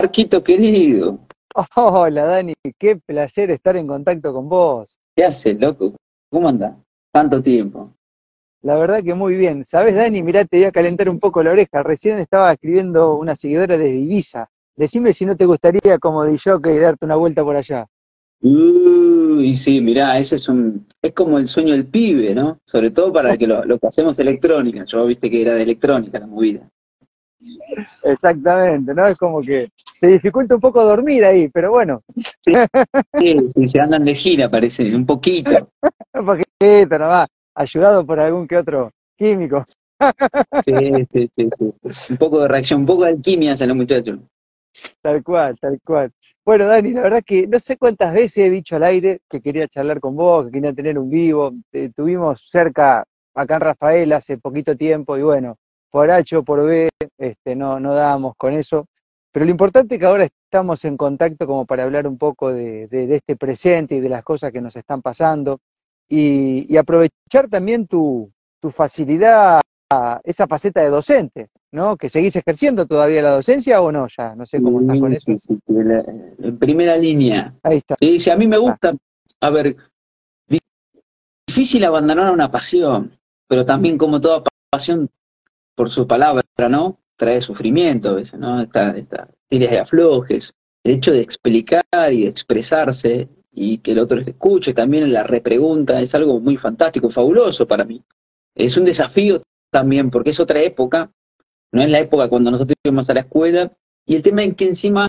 Marquito querido. Hola Dani, qué placer estar en contacto con vos. ¿Qué haces, loco? ¿Cómo andás? Tanto tiempo. La verdad que muy bien. ¿Sabes, Dani? Mirá, te voy a calentar un poco la oreja. Recién estaba escribiendo una seguidora de Ibiza. Decime si no te gustaría como de y darte una vuelta por allá. Uy, sí, mirá, eso es un, es como el sueño del pibe, ¿no? Sobre todo para que lo, lo que hacemos electrónica. Yo viste que era de electrónica la movida. Exactamente, ¿no? Es como que se dificulta un poco dormir ahí, pero bueno. Sí, sí, se andan de gira, parece, un poquito. un poquito nomás, ayudado por algún que otro químico. Sí, sí, sí, sí. Un poco de reacción, un poco de alquimia hacen los muchachos. Tal cual, tal cual. Bueno, Dani, la verdad que no sé cuántas veces he dicho al aire que quería charlar con vos, que quería tener un vivo. tuvimos cerca acá en Rafael hace poquito tiempo y bueno, por H o por B, este, no, no dábamos con eso. Pero lo importante es que ahora estamos en contacto como para hablar un poco de, este presente y de las cosas que nos están pasando y, aprovechar también tu, tu facilidad, esa faceta de docente, ¿no? Que seguís ejerciendo todavía la docencia o no, ya, no sé cómo estás con eso. en primera línea. Ahí está. Y dice, a mí me gusta, a ver, difícil abandonar una pasión, pero también como toda pasión por su palabra, ¿no? Trae sufrimiento a veces, ¿no? Esta, esta tiras de aflojes. El hecho de explicar y de expresarse y que el otro se escuche también la repregunta es algo muy fantástico, fabuloso para mí. Es un desafío también porque es otra época, no es la época cuando nosotros íbamos a la escuela, y el tema es que encima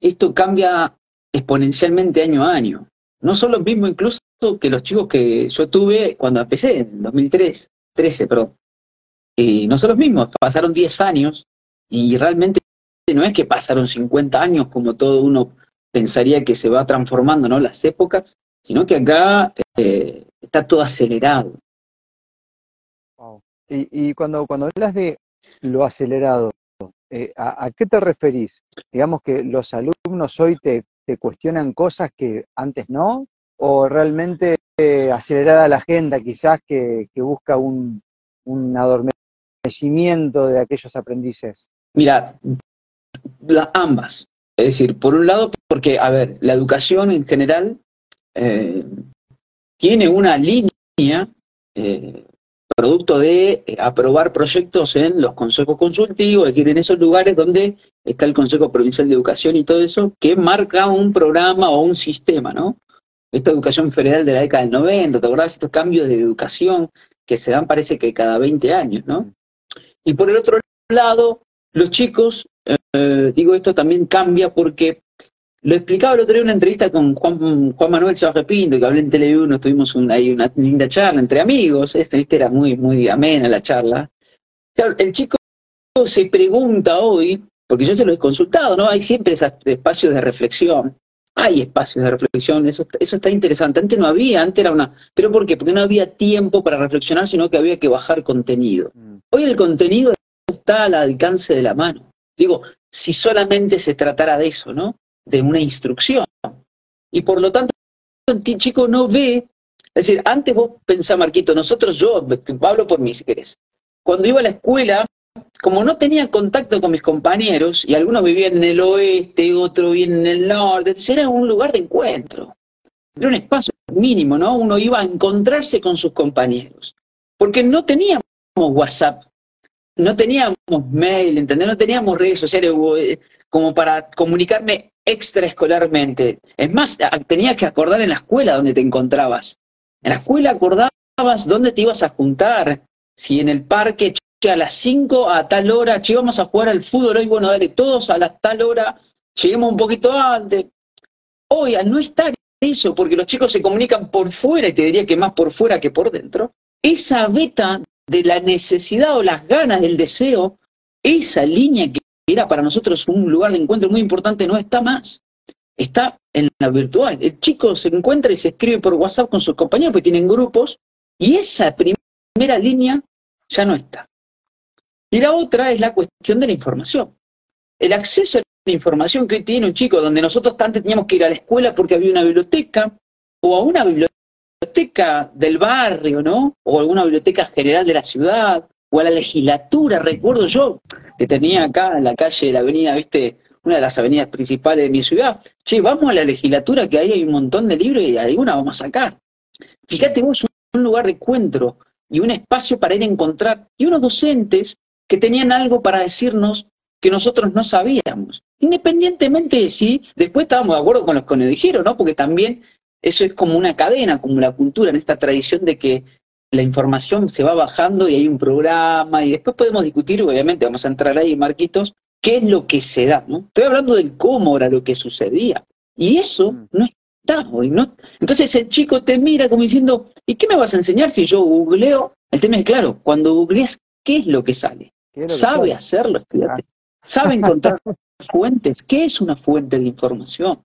esto cambia exponencialmente año a año. No son los mismos incluso que los chicos que yo tuve cuando empecé, en 2003, 13, perdón. Y no son los mismos, pasaron 10 años y realmente no es que pasaron 50 años como todo uno pensaría que se va transformando, ¿no? Las épocas, sino que acá eh, está todo acelerado. Y, cuando, cuando hablas de lo acelerado, eh, ¿a, qué te referís? Digamos que los alumnos hoy te, te cuestionan cosas que antes no, o realmente eh, acelerada la agenda quizás que, que busca un, un de aquellos aprendices? Mira, ambas. Es decir, por un lado, porque, a ver, la educación en general eh, tiene una línea eh, producto de eh, aprobar proyectos en los consejos consultivos, es decir, en esos lugares donde está el Consejo Provincial de Educación y todo eso, que marca un programa o un sistema, ¿no? Esta educación federal de la década del 90, ¿te acordás? Estos cambios de educación que se dan parece que cada 20 años, ¿no? Y por el otro lado, los chicos, eh, digo, esto también cambia porque lo explicaba el otro día en una entrevista con Juan, Juan Manuel Chávez Pinto, que hablé en Tele1, tuvimos ahí una linda charla entre amigos, esta era muy, muy amena la charla. El chico se pregunta hoy, porque yo se lo he consultado, ¿no? Hay siempre esos espacios de reflexión hay espacios de reflexión, eso, eso está interesante. Antes no había, antes era una... ¿Pero por qué? Porque no había tiempo para reflexionar, sino que había que bajar contenido. Mm. Hoy el contenido está al alcance de la mano. Digo, si solamente se tratara de eso, ¿no? De una instrucción. Y por lo tanto, el chico no ve... Es decir, antes vos pensás, Marquito, nosotros, yo, hablo por mí si querés. Cuando iba a la escuela, como no tenía contacto con mis compañeros, y algunos vivían en el oeste, otros vivían en el norte, era un lugar de encuentro. Era un espacio mínimo, ¿no? Uno iba a encontrarse con sus compañeros. Porque no teníamos WhatsApp, no teníamos mail, ¿entendés? No teníamos redes sociales eh, como para comunicarme extraescolarmente. Es más, tenías que acordar en la escuela donde te encontrabas. En la escuela acordabas dónde te ibas a juntar, si en el parque a las 5 a tal hora, che, vamos a jugar al fútbol hoy, bueno, dale, todos a la tal hora, lleguemos un poquito antes. Hoy, al no estar eso, porque los chicos se comunican por fuera, y te diría que más por fuera que por dentro, esa beta de la necesidad o las ganas del deseo, esa línea que era para nosotros un lugar de encuentro muy importante, no está más. Está en la virtual. El chico se encuentra y se escribe por WhatsApp con sus compañeros, porque tienen grupos, y esa primera línea ya no está. Y la otra es la cuestión de la información. El acceso a la información que hoy tiene un chico, donde nosotros antes teníamos que ir a la escuela porque había una biblioteca, o a una biblioteca del barrio, ¿no? O alguna biblioteca general de la ciudad, o a la legislatura, recuerdo yo, que tenía acá en la calle, la avenida, viste, una de las avenidas principales de mi ciudad. Che, vamos a la legislatura que ahí hay un montón de libros y alguna vamos a sacar. Fíjate vos un lugar de encuentro y un espacio para ir a encontrar, y unos docentes que tenían algo para decirnos que nosotros no sabíamos. Independientemente de si después estábamos de acuerdo con los que nos dijeron, ¿no? Porque también eso es como una cadena, como la cultura, en esta tradición de que la información se va bajando y hay un programa y después podemos discutir, obviamente vamos a entrar ahí, Marquitos, qué es lo que se da, ¿no? Estoy hablando del cómo era lo que sucedía. Y eso mm. no está hoy, ¿no? Entonces el chico te mira como diciendo, ¿y qué me vas a enseñar si yo googleo? El tema es claro, cuando googleas, ¿qué es lo que sale? ¿Sabe hacerlo, estudiante? Ah. ¿Sabe encontrar fuentes? ¿Qué es una fuente de información?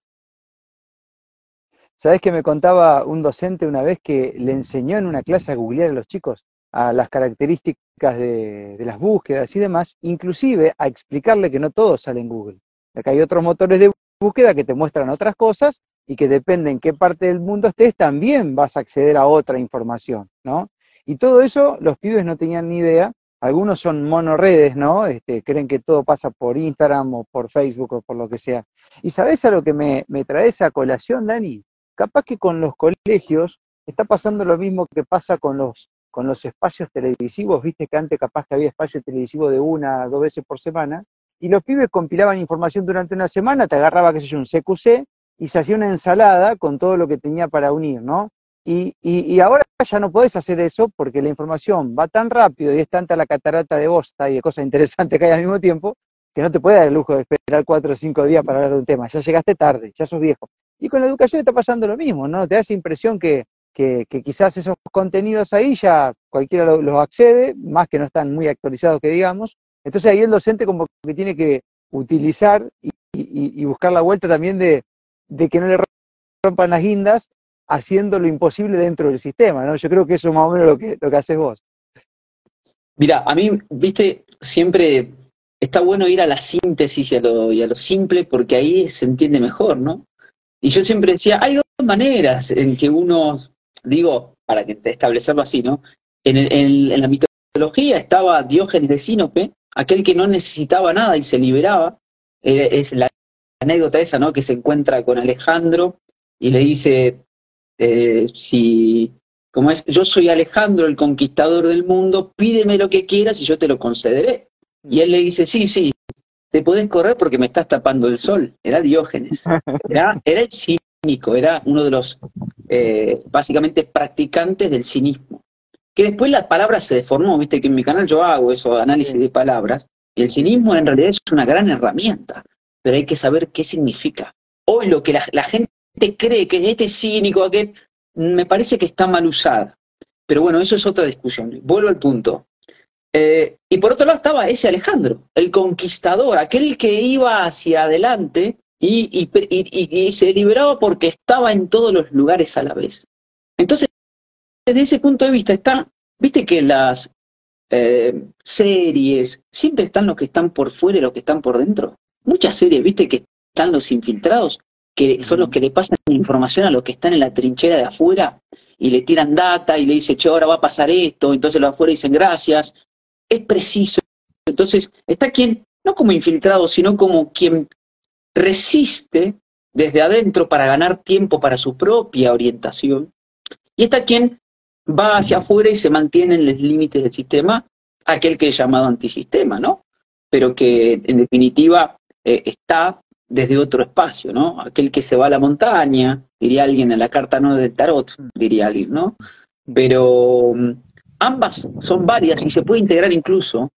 ¿Sabés que me contaba un docente una vez que le enseñó en una clase a googlear a los chicos a las características de, las búsquedas y demás, inclusive a explicarle que no todo sale en Google, que hay otros motores de búsqueda que te muestran otras cosas y que depende en qué parte del mundo estés, también vas a acceder a otra información, ¿no? Y todo eso los pibes no tenían ni idea, algunos son monoredes, ¿no? Este, creen que todo pasa por Instagram o por Facebook o por lo que sea. ¿Y sabes a lo que me, me trae esa colación, Dani? Capaz que con los colegios está pasando lo mismo que pasa con los, con los espacios televisivos, viste que antes capaz que había espacio televisivo de una, dos veces por semana, y los pibes compilaban información durante una semana, te agarraba, qué sé yo, un CQC, y se hacía una ensalada con todo lo que tenía para unir, ¿no? Y, y, ahora ya no podés hacer eso porque la información va tan rápido y es tanta la catarata de bosta y de cosas interesantes que hay al mismo tiempo, que no te puede dar el lujo de esperar cuatro o cinco días para hablar de un tema. Ya llegaste tarde, ya sos viejo. Y con la educación está pasando lo mismo, ¿no? Te da esa impresión que, que, quizás esos contenidos ahí ya cualquiera los accede, más que no están muy actualizados que digamos. Entonces ahí el docente como que tiene que utilizar y, buscar la vuelta también de, que no le rompan las guindas haciendo lo imposible dentro del sistema, ¿no? Yo creo que eso es más o menos lo que, lo que haces vos. Mira, a mí, viste, siempre está bueno ir a la síntesis y a lo, y a lo simple porque ahí se entiende mejor, ¿no? Y yo siempre decía, hay dos maneras en que uno, digo, para que establecerlo así, ¿no? En, la mitología estaba Diógenes de Sinope, aquel que no necesitaba nada y se liberaba. Eh, es la anécdota esa, ¿no? Que se encuentra con Alejandro y le dice, eh, si, como es, yo soy Alejandro, el conquistador del mundo, pídeme lo que quieras y yo te lo concederé. Y él le dice, sí, sí, te podés correr porque me estás tapando el sol. Era Diógenes. Era, era el cínico, era uno de los eh, básicamente practicantes del cinismo. Que después la palabra se deformó, viste que en mi canal yo hago eso, análisis de palabras. Y el cinismo en realidad es una gran herramienta, pero hay que saber qué significa. Hoy lo que la, la gente cree que este cínico, aquel, me parece que está mal usada. Pero bueno, eso es otra discusión. Vuelvo al punto. Eh, y por otro lado estaba ese Alejandro, el conquistador, aquel que iba hacia adelante y, se liberaba porque estaba en todos los lugares a la vez. Entonces, desde ese punto de vista está, viste que las eh, series siempre están los que están por fuera y los que están por dentro. Muchas series, viste que están los infiltrados, que son los que le pasan información a los que están en la trinchera de afuera y le tiran data y le dicen, che, ahora va a pasar esto, entonces los afuera dicen gracias, es preciso. Entonces, está quien, no como infiltrado, sino como quien resiste desde adentro para ganar tiempo para su propia orientación. Y está quien va hacia afuera y se mantiene en los límites del sistema, aquel que es llamado antisistema, ¿no? Pero que en definitiva eh, está desde otro espacio, ¿no? Aquel que se va a la montaña, diría alguien en la carta no del tarot, diría alguien, ¿no? Pero mm, ambas son varias y se puede integrar incluso.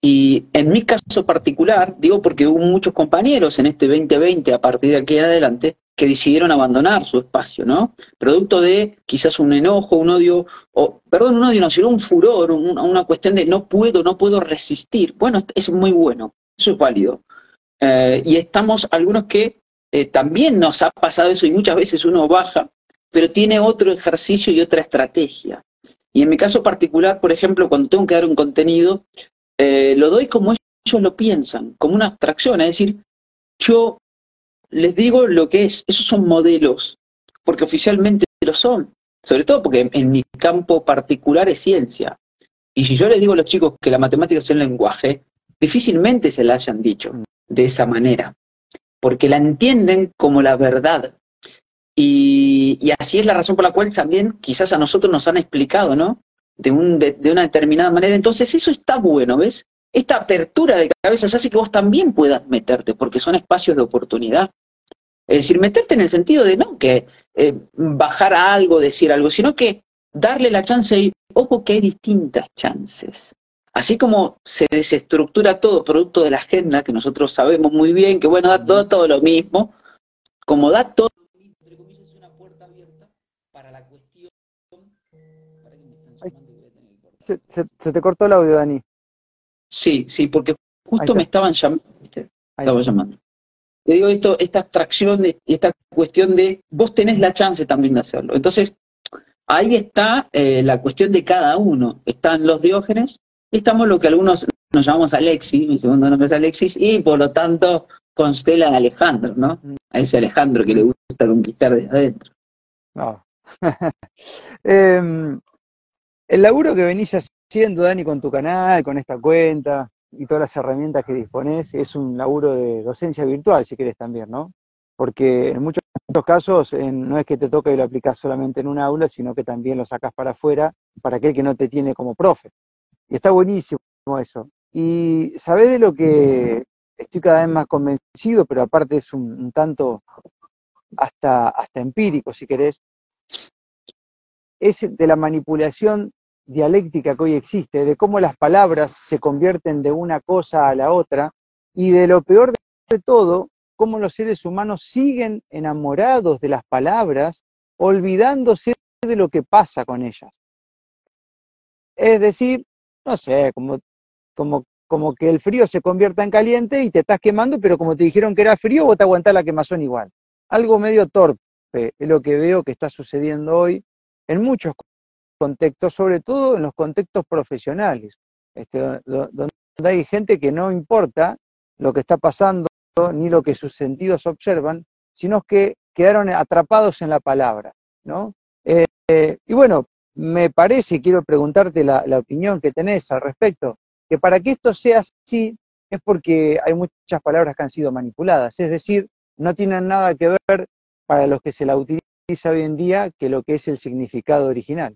Y en mi caso particular, digo porque hubo muchos compañeros en este 2020, a partir de aquí adelante, que decidieron abandonar su espacio, ¿no? Producto de quizás un enojo, un odio, o, perdón, un odio no, sino un furor, una cuestión de no puedo, no puedo resistir. Bueno, es muy bueno, eso es válido. Eh, y estamos algunos que eh, también nos ha pasado eso y muchas veces uno baja, pero tiene otro ejercicio y otra estrategia. Y en mi caso particular, por ejemplo, cuando tengo que dar un contenido, eh, lo doy como ellos lo piensan, como una abstracción, es decir, yo les digo lo que es, esos son modelos, porque oficialmente lo son, sobre todo porque en, mi campo particular es ciencia. Y si yo les digo a los chicos que la matemática es un lenguaje, difícilmente se la hayan dicho de esa manera. porque la entienden como la verdad. Y, y, así es la razón por la cual también quizás a nosotros nos han explicado, ¿no? De, un, de, de una determinada manera. Entonces eso está bueno, ¿ves? Esta apertura de cabezas hace que vos también puedas meterte, porque son espacios de oportunidad. Es decir, meterte en el sentido de no que eh, bajar a algo, decir algo, sino que darle la chance y, ojo que hay distintas chances. Así como se desestructura todo producto de la agenda, que nosotros sabemos muy bien que, bueno, da todo, todo lo mismo, como da todo Se, se, se te cortó el audio, Dani. Sí, sí, porque justo me estaban llamando, estaba llamando. Te digo esto, esta abstracción, de, esta cuestión de vos tenés la chance también de hacerlo. Entonces, ahí está eh, la cuestión de cada uno. Están los diógenes, y estamos lo que algunos nos llamamos Alexis, mi segundo nombre es Alexis, y por lo tanto constela a Alejandro, ¿no? A ese Alejandro que le gusta conquistar desde adentro. No. Em, el laburo que venís haciendo, Dani, con tu canal, con esta cuenta y todas las herramientas que disponés, es un laburo de docencia virtual, si querés también, ¿no? Porque en muchos casos no es que te toque y lo aplicás solamente en un aula, sino que también lo sacás para afuera, para aquel que no te tiene como profe. Y está buenísimo eso. Y sabés de lo que estoy cada vez más convencido, pero aparte es un, un tanto hasta, hasta empírico, si querés, es de la manipulación dialéctica que hoy existe, de cómo las palabras se convierten de una cosa a la otra, y de lo peor de todo, cómo los seres humanos siguen enamorados de las palabras, olvidándose de lo que pasa con ellas. Es decir, no sé, como, como, como que el frío se convierta en caliente y te estás quemando, pero como te dijeron que era frío, vos te aguantás la quemazón igual. Algo medio torpe es lo que veo que está sucediendo hoy en muchos contextos, sobre todo en los contextos profesionales, este, do- do- donde hay gente que no importa lo que está pasando ni lo que sus sentidos observan, sino que quedaron atrapados en la palabra, ¿no? Eh, y bueno, me parece, quiero preguntarte la opinión que tenés al respecto, que para que esto sea así es porque hay muchas palabras que han sido manipuladas, es decir, no tienen nada que ver para los que se la utiliza hoy en día que lo que es el significado original.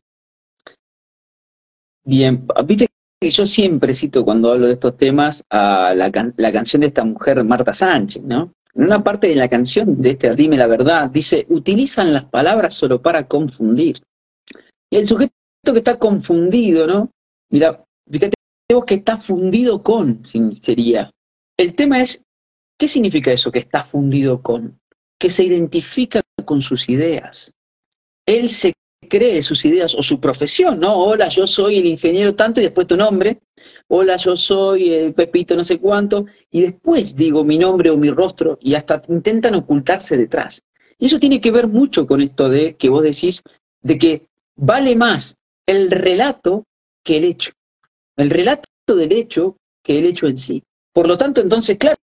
Bien, viste que yo siempre cito cuando hablo de estos temas a la, can- la canción de esta mujer, Marta Sánchez, ¿no? En una parte de la canción de este Dime la verdad, dice, utilizan las palabras solo para confundir. Y el sujeto que está confundido, ¿no? Mira, fíjate vos que está fundido con, sería. El tema es, ¿qué significa eso que está fundido con? Que se identifica con sus ideas. Él se cree sus ideas o su profesión, ¿no? Hola, yo soy el ingeniero tanto y después tu nombre. Hola, yo soy el Pepito no sé cuánto. Y después digo mi nombre o mi rostro y hasta intentan ocultarse detrás. Y eso tiene que ver mucho con esto de que vos decís de que vale más el relato que el hecho. El relato del hecho que el hecho en sí. Por lo tanto, entonces, claro,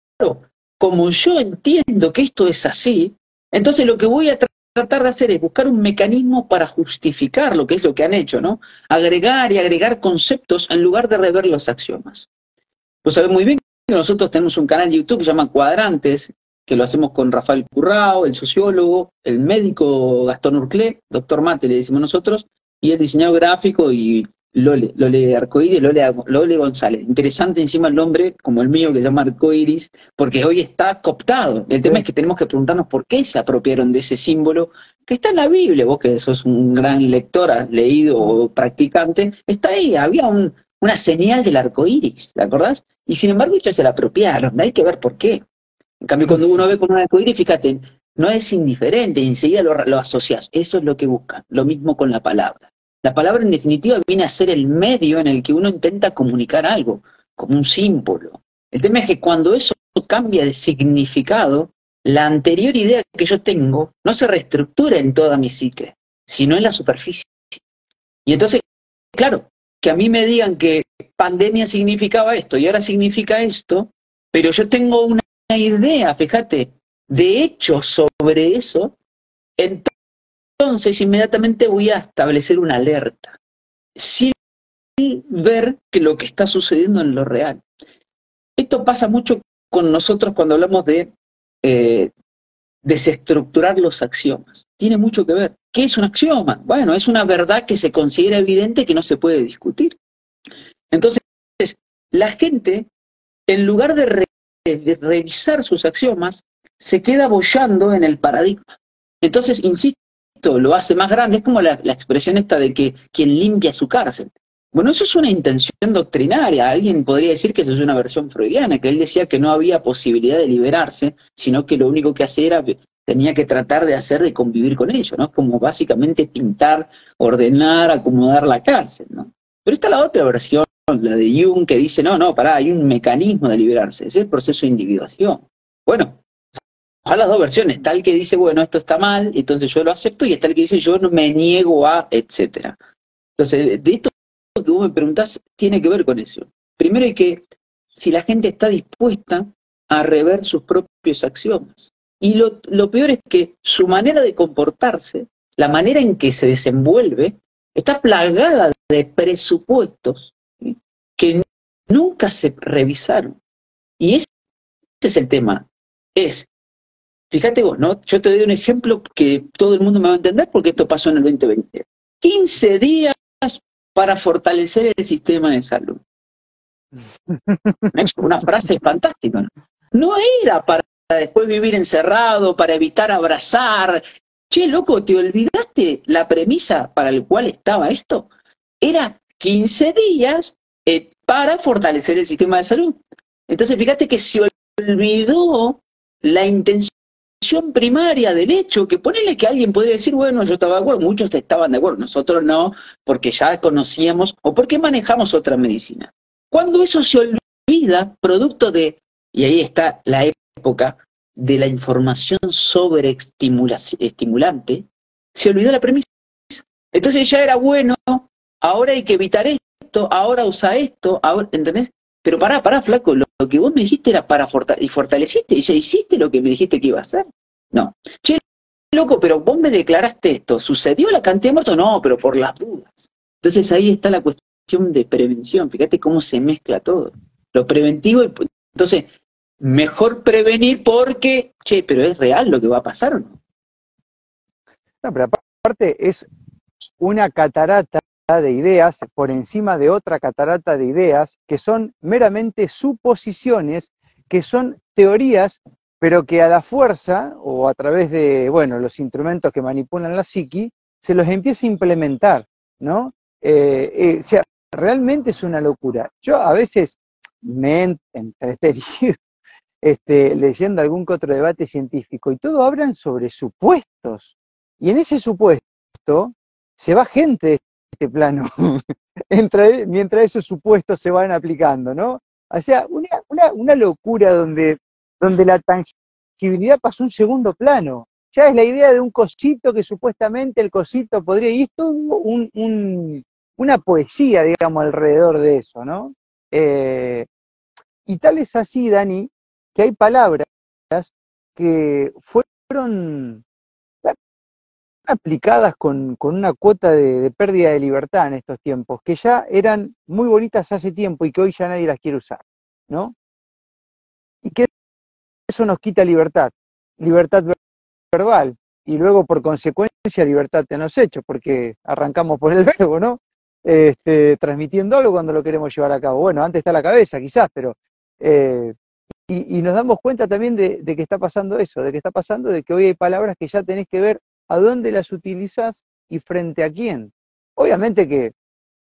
como yo entiendo que esto es así, entonces lo que voy a tratar de hacer es buscar un mecanismo para justificar lo que es lo que han hecho, ¿no? Agregar y agregar conceptos en lugar de rever los axiomas. Vos sabés muy bien que nosotros tenemos un canal de YouTube que se llama Cuadrantes, que lo hacemos con Rafael Currao, el sociólogo, el médico Gastón Urclé, doctor Mate le decimos nosotros, y el diseñador gráfico y Lole, Lole Arcoíris, Lole, Lole González. Interesante encima el nombre, como el mío, que se llama Arcoíris, porque hoy está cooptado. El tema es que tenemos que preguntarnos por qué se apropiaron de ese símbolo que está en la Biblia. Vos que sos un gran lector, has leído o practicante, está ahí, había un- una señal del arco iris, ¿te acordás? Y sin embargo ellos se la apropiaron, hay que ver por qué. En cambio, cuando uno ve con un arco iris, fíjate, no es indiferente, enseguida lo, lo asocias. Eso es lo que buscan. Lo mismo con la palabra. La palabra, en definitiva, viene a ser el medio en el que uno intenta comunicar algo, como un símbolo. El tema es que cuando eso cambia de significado, la anterior idea que yo tengo no se reestructura en toda mi psique, sino en la superficie. Y entonces, claro, que a mí me digan que pandemia significaba esto y ahora significa esto, pero yo tengo una idea, fíjate, de hecho sobre eso, entonces inmediatamente voy a establecer una alerta, sin ver que lo que está sucediendo en lo real. Esto pasa mucho con nosotros cuando hablamos de eh, desestructurar los axiomas. Tiene mucho que ver. ¿Qué es un axioma? Bueno, es una verdad que se considera evidente que no se puede discutir. Entonces, la gente, en lugar de, revisar sus axiomas, se queda bollando en el paradigma. Entonces, insisto, lo hace más grande. Es como la, expresión esta de que quien limpia su cárcel. Bueno, eso es una intención doctrinaria. Alguien podría decir que eso es una versión freudiana, que él decía que no había posibilidad de liberarse, sino que lo único que hacía era, tenía que tratar de hacer de convivir con ellos, ¿no? Como básicamente pintar, ordenar, acomodar la cárcel, ¿no? Pero está la otra versión, la de Jung, que dice, no, no, pará, hay un mecanismo de liberarse, es el proceso de individuación. Bueno, a las dos versiones, tal que dice, bueno, esto está mal, entonces yo lo acepto, y está el que dice, yo no me niego a, etcétera. Entonces, de esto que vos me preguntás tiene que ver con eso. Primero hay que, si la gente está dispuesta a rever sus propios axiomas. Y lo, peor es que su manera de comportarse, la manera en que se desenvuelve, está plagada de presupuestos que nunca se revisaron. Y ese, es el tema. Es, fíjate vos, ¿no? Yo te doy un ejemplo que todo el mundo me va a entender porque esto pasó en el 2020. 15 días para fortalecer el sistema de salud. Una frase fantástica. ¿no? no era para después vivir encerrado, para evitar abrazar. Che, loco, ¿te olvidaste la premisa para la cual estaba esto? Era 15 días eh, para fortalecer el sistema de salud. Entonces, fíjate que se olvidó la intención primaria del hecho, que ponele que alguien podría decir, bueno, yo estaba de acuerdo, muchos estaban de acuerdo, nosotros no, porque ya conocíamos o porque manejamos otra medicina. Cuando eso se olvida, producto de, y ahí está la época de la información sobre estimulante, se olvidó la premisa. Entonces ya era bueno, ahora hay que evitar esto, ahora usa esto, ahora, ¿entendés? Pero pará, pará, flaco, lo, que vos me dijiste era para fortalecer, y fortaleciste, y se hiciste lo que me dijiste que iba a hacer. No. Che, loco, pero vos me declaraste esto, ¿sucedió la cantidad de muertos? No, pero por las dudas. Entonces ahí está la cuestión de prevención, fíjate cómo se mezcla todo. Lo preventivo, entonces, mejor prevenir porque, che, pero es real lo que va a pasar o no. No, pero aparte es una catarata de ideas por encima de otra catarata de ideas que son meramente suposiciones, que son teorías, pero que a la fuerza o a través de, bueno, los instrumentos que manipulan la psiqui, se los empieza a implementar, ¿no? Eh, eh, o sea, realmente es una locura. Yo a veces me he entretenido este, leyendo algún otro debate científico y todo hablan sobre supuestos. Y en ese supuesto se va gente este plano, mientras esos supuestos se van aplicando, ¿no? O sea, una, una, una locura donde, donde la tangibilidad pasó un segundo plano. Ya es la idea de un cosito que supuestamente el cosito podría, y esto un, una poesía, digamos, alrededor de eso, ¿no? Eh, y tal es así, Dani, que hay palabras que fueron aplicadas con, una cuota de, pérdida de libertad en estos tiempos, que ya eran muy bonitas hace tiempo y que hoy ya nadie las quiere usar, ¿no? Y que eso nos quita libertad, libertad verbal, y luego por consecuencia libertad en los hechos, porque arrancamos por el verbo, ¿no? Este, transmitiendo algo cuando lo queremos llevar a cabo. Bueno, antes está la cabeza quizás, pero... Eh, y, nos damos cuenta también de, de que está pasando eso, de que está pasando de que hoy hay palabras que ya tenés que ver a dónde las utilizas y frente a quién. Obviamente que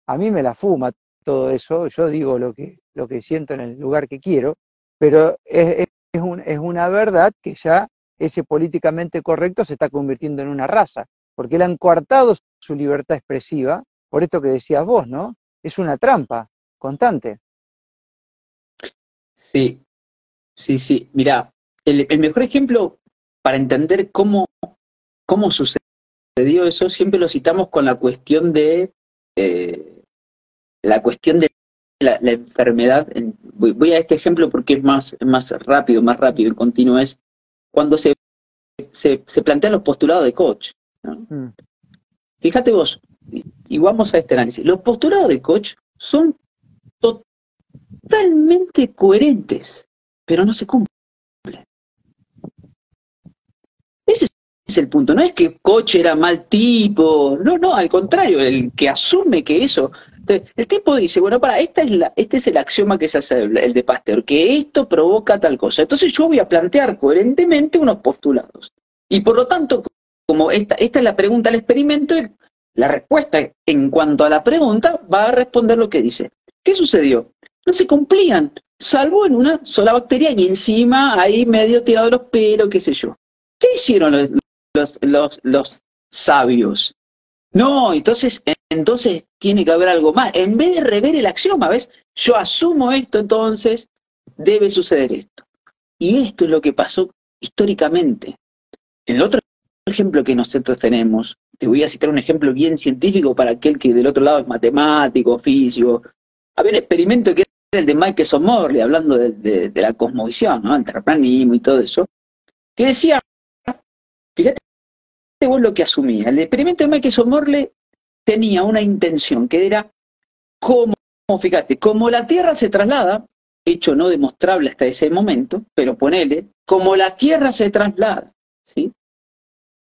a mí me la fuma todo eso, yo digo lo que, lo que siento en el lugar que quiero, pero es, es, es una verdad que ya ese políticamente correcto se está convirtiendo en una raza, porque él han coartado su libertad expresiva, por esto que decías vos, ¿no? Es una trampa constante. Sí, sí, sí. Mira, el mejor ejemplo para entender cómo cómo sucedió eso, siempre lo citamos con la cuestión de eh, la cuestión de la, enfermedad. voy, a este ejemplo porque es más, más rápido, más rápido y continuo, es cuando se, se, plantean los postulados de coach. Mm. Fíjate vos, y vamos a este análisis, los postulados de coach son totalmente coherentes, pero no se cumplen. Es el punto, no es que Coche era mal tipo, no, no, al contrario, el que asume que eso, el tipo dice, bueno, para, esta es la, este es el axioma que se hace el de Pasteur, que esto provoca tal cosa. Entonces yo voy a plantear coherentemente unos postulados. Y por lo tanto, como esta, esta es la pregunta al experimento, la respuesta en cuanto a la pregunta va a responder lo que dice. ¿Qué sucedió? No se cumplían, salvo en una sola bacteria y encima ahí medio tirado los pelos, qué sé yo. ¿Qué hicieron los, los, los, sabios? No, entonces, entonces tiene que haber algo más. En vez de rever el axioma, ¿ves? Yo asumo esto, entonces debe suceder esto. Y esto es lo que pasó históricamente. En el otro ejemplo que nosotros tenemos, te voy a citar un ejemplo bien científico para aquel que del otro lado es matemático, físico. Había un experimento que era el de Mike Morley, hablando de, de, la cosmovisión, ¿no? el terraplanismo y todo eso, que decía vos lo que asumía. El experimento de Michael Morley tenía una intención que era como, fíjate, como la Tierra se traslada, hecho no demostrable hasta ese momento, pero ponele, como la Tierra se traslada, ¿sí?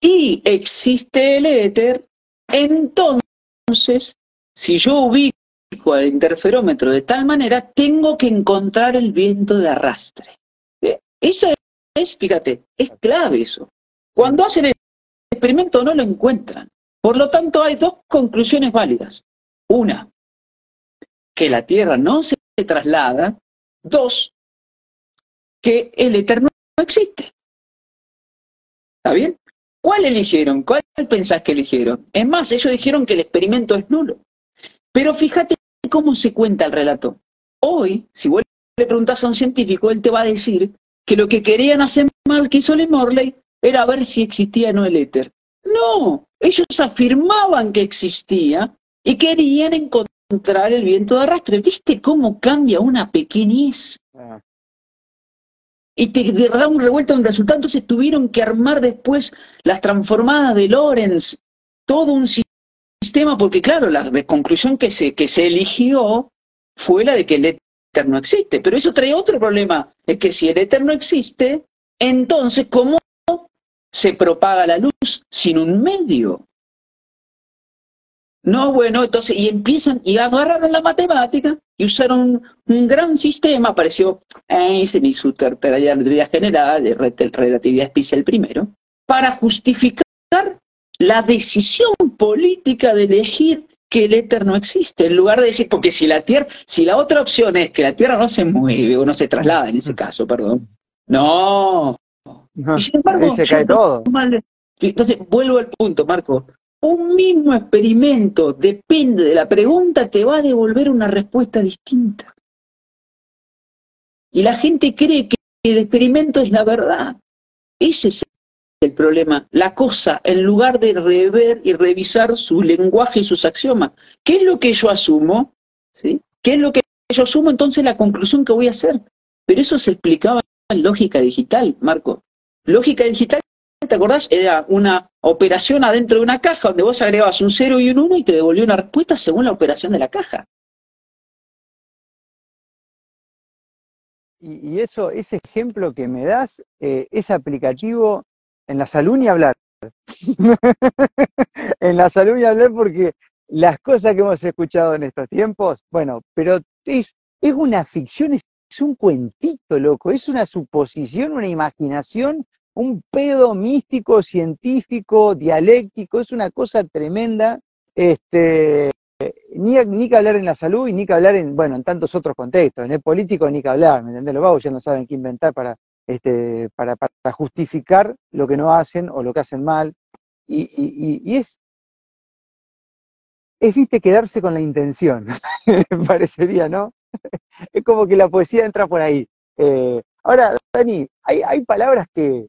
Y existe el éter, entonces, si yo ubico el interferómetro de tal manera, tengo que encontrar el viento de arrastre. Esa es, fíjate, es clave eso. Cuando hacen el experimento no lo encuentran. Por lo tanto, hay dos conclusiones válidas. Una, que la Tierra no se traslada. Dos, que el Eterno no existe. ¿Está bien? ¿Cuál eligieron? ¿Cuál pensás que eligieron? Es más, ellos dijeron que el experimento es nulo. Pero fíjate cómo se cuenta el relato. Hoy, si vos le preguntás a un científico, él te va a decir que lo que querían hacer mal que hizo Le Morley era ver si existía o no el éter. No, ellos afirmaban que existía y querían encontrar el viento de arrastre. ¿Viste cómo cambia una pequeñez? Ah. Y te, da un revuelto en resultado. Entonces tuvieron que armar después las transformadas de Lorenz, todo un sistema, porque claro, la conclusión que se, que se eligió fue la de que el éter no existe. Pero eso trae otro problema, es que si el éter no existe, entonces, ¿cómo se propaga la luz sin un medio. No, bueno, entonces, y empiezan, y agarraron la matemática y usaron un, gran sistema, apareció Einstein y su tercera relatividad general, de relatividad especial primero, para justificar la decisión política de elegir que el éter no existe, en lugar de decir, porque si la Tierra, si la otra opción es que la Tierra no se mueve o no se traslada en ese caso, perdón, no, y sin embargo, se cae todo. Entonces, vuelvo al punto, Marco. Un mismo experimento, depende de la pregunta, te va a devolver una respuesta distinta. Y la gente cree que el experimento es la verdad. Ese es el problema. La cosa, en lugar de rever y revisar su lenguaje y sus axiomas, ¿qué es lo que yo asumo? ¿Sí? ¿Qué es lo que yo asumo? Entonces la conclusión que voy a hacer. Pero eso se explicaba en lógica digital, Marco. Lógica digital, ¿te acordás? Era una operación adentro de una caja donde vos agregabas un 0 y un 1 y te devolvió una respuesta según la operación de la caja. Y, eso, ese ejemplo que me das eh, es aplicativo en la salud ni hablar. en la salud ni hablar porque las cosas que hemos escuchado en estos tiempos, bueno, pero es, es una ficción, es un cuentito, loco, es una suposición, una imaginación un pedo místico, científico, dialéctico, es una cosa tremenda. Este, ni, ni que hablar en la salud y ni que hablar en, bueno, en tantos otros contextos. En el político ni que hablar, ¿me entendés? Los vagos ya no saben qué inventar para, este, para, justificar lo que no hacen o lo que hacen mal. Y, y, es, es, viste, quedarse con la intención, parecería, ¿no? es como que la poesía entra por ahí. Eh, ahora, Dani, hay, hay palabras que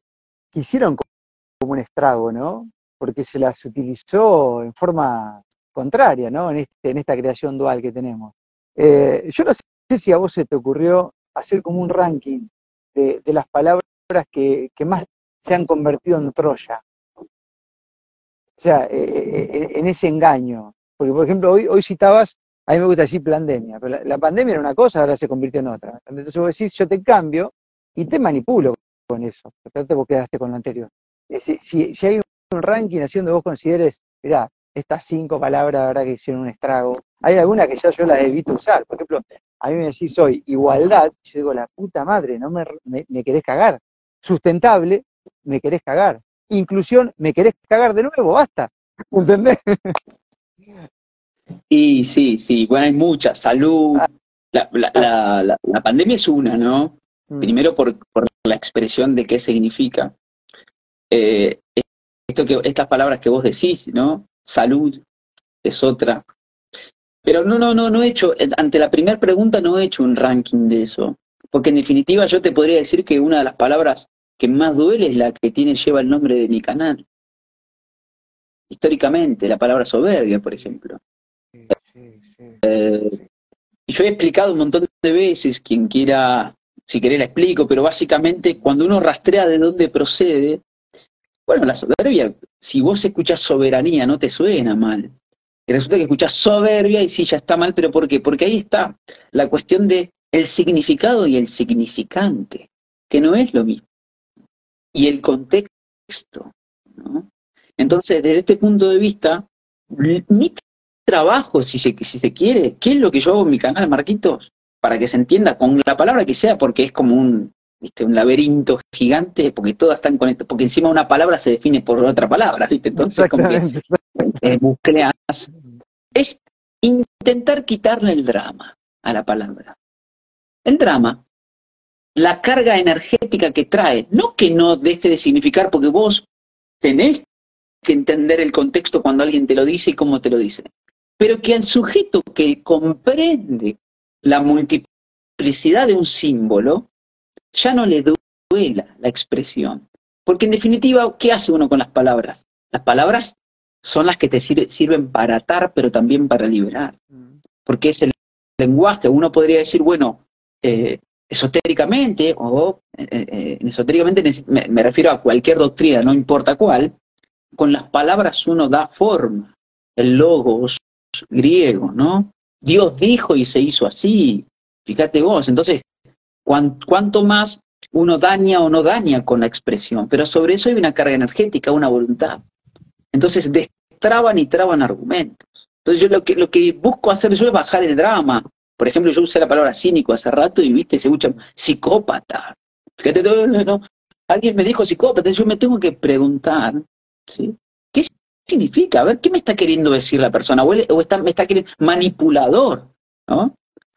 hicieron como un estrago, ¿no? Porque se las utilizó en forma contraria, ¿no? En, este, en esta creación dual que tenemos. Eh, yo no sé si a vos se te ocurrió hacer como un ranking de, las palabras que, más se han convertido en Troya. O sea, eh, eh, en ese engaño. Porque, por ejemplo, hoy, citabas, a mí me gusta decir pandemia, pero la, pandemia era una cosa, ahora se convirtió en otra. Entonces vos decís, yo te cambio y te manipulo con eso. Porque vos quedaste con lo anterior. eh, si, si, hay un ranking así donde vos consideres, mira, estas cinco palabras, la verdad que hicieron un estrago, hay algunas que ya yo las evito usar. Por ejemplo, a mí me decís hoy igualdad, yo digo, la puta madre, no me, me, querés cagar. Sustentable, me querés cagar. Inclusión, me querés cagar de nuevo, basta. ¿Entendés? Y sí, sí, bueno, hay muchas. Salud. Ah. La, la, la, pandemia es una, ¿no? Mm. Primero por, por, la expresión de qué significa. Eh, esto que, estas palabras que vos decís, ¿no? Salud es otra. Pero no, no, no, no he hecho, ante la primera pregunta no he hecho un ranking de eso. Porque en definitiva yo te podría decir que una de las palabras que más duele es la que tiene, lleva el nombre de mi canal. Históricamente, la palabra soberbia, por ejemplo. Eh, y yo he explicado un montón de veces, quien quiera, si querés la explico, pero básicamente cuando uno rastrea de dónde procede, bueno, la soberbia, si vos escuchás soberanía, no te suena mal. Y resulta que escuchás soberbia y sí, ya está mal, pero ¿por qué? Porque ahí está la cuestión de el significado y el significante, que no es lo mismo. Y el contexto, ¿no? Entonces, desde este punto de vista, mi trabajo, si se, si se quiere, ¿qué es lo que yo hago en mi canal, Marquitos? Para que se entienda con la palabra que sea, porque es como un, ¿viste? un laberinto gigante, porque todas están conectadas, porque encima una palabra se define por otra palabra, ¿viste? Entonces, como que eh, es intentar quitarle el drama a la palabra. El drama, la carga energética que trae, no que no deje de significar, porque vos tenés que entender el contexto cuando alguien te lo dice y cómo te lo dice, pero que al sujeto que comprende la multiplicidad de un símbolo, ya no le duela la expresión. Porque en definitiva, ¿qué hace uno con las palabras? Las palabras son las que te sirven para atar, pero también para liberar. Porque es el lenguaje. Uno podría decir, bueno, eh, esotéricamente, o eh, eh, esotéricamente me, refiero a cualquier doctrina, no importa cuál, con las palabras uno da forma. El logos griego, ¿no? Dios dijo y se hizo así. Fíjate vos, entonces, ¿cuánto más uno daña o no daña con la expresión? Pero sobre eso hay una carga energética, una voluntad. Entonces destraban y traban argumentos. Entonces yo lo que, busco hacer yo es bajar el drama. Por ejemplo, yo usé la palabra cínico hace rato y viste, se escucha psicópata. Fíjate, no, alguien me dijo psicópata, yo me tengo que preguntar, ¿sí? ¿Qué significa? A ver, ¿qué me está queriendo decir la persona? ¿O, está, me está queriendo manipulador? ¿no?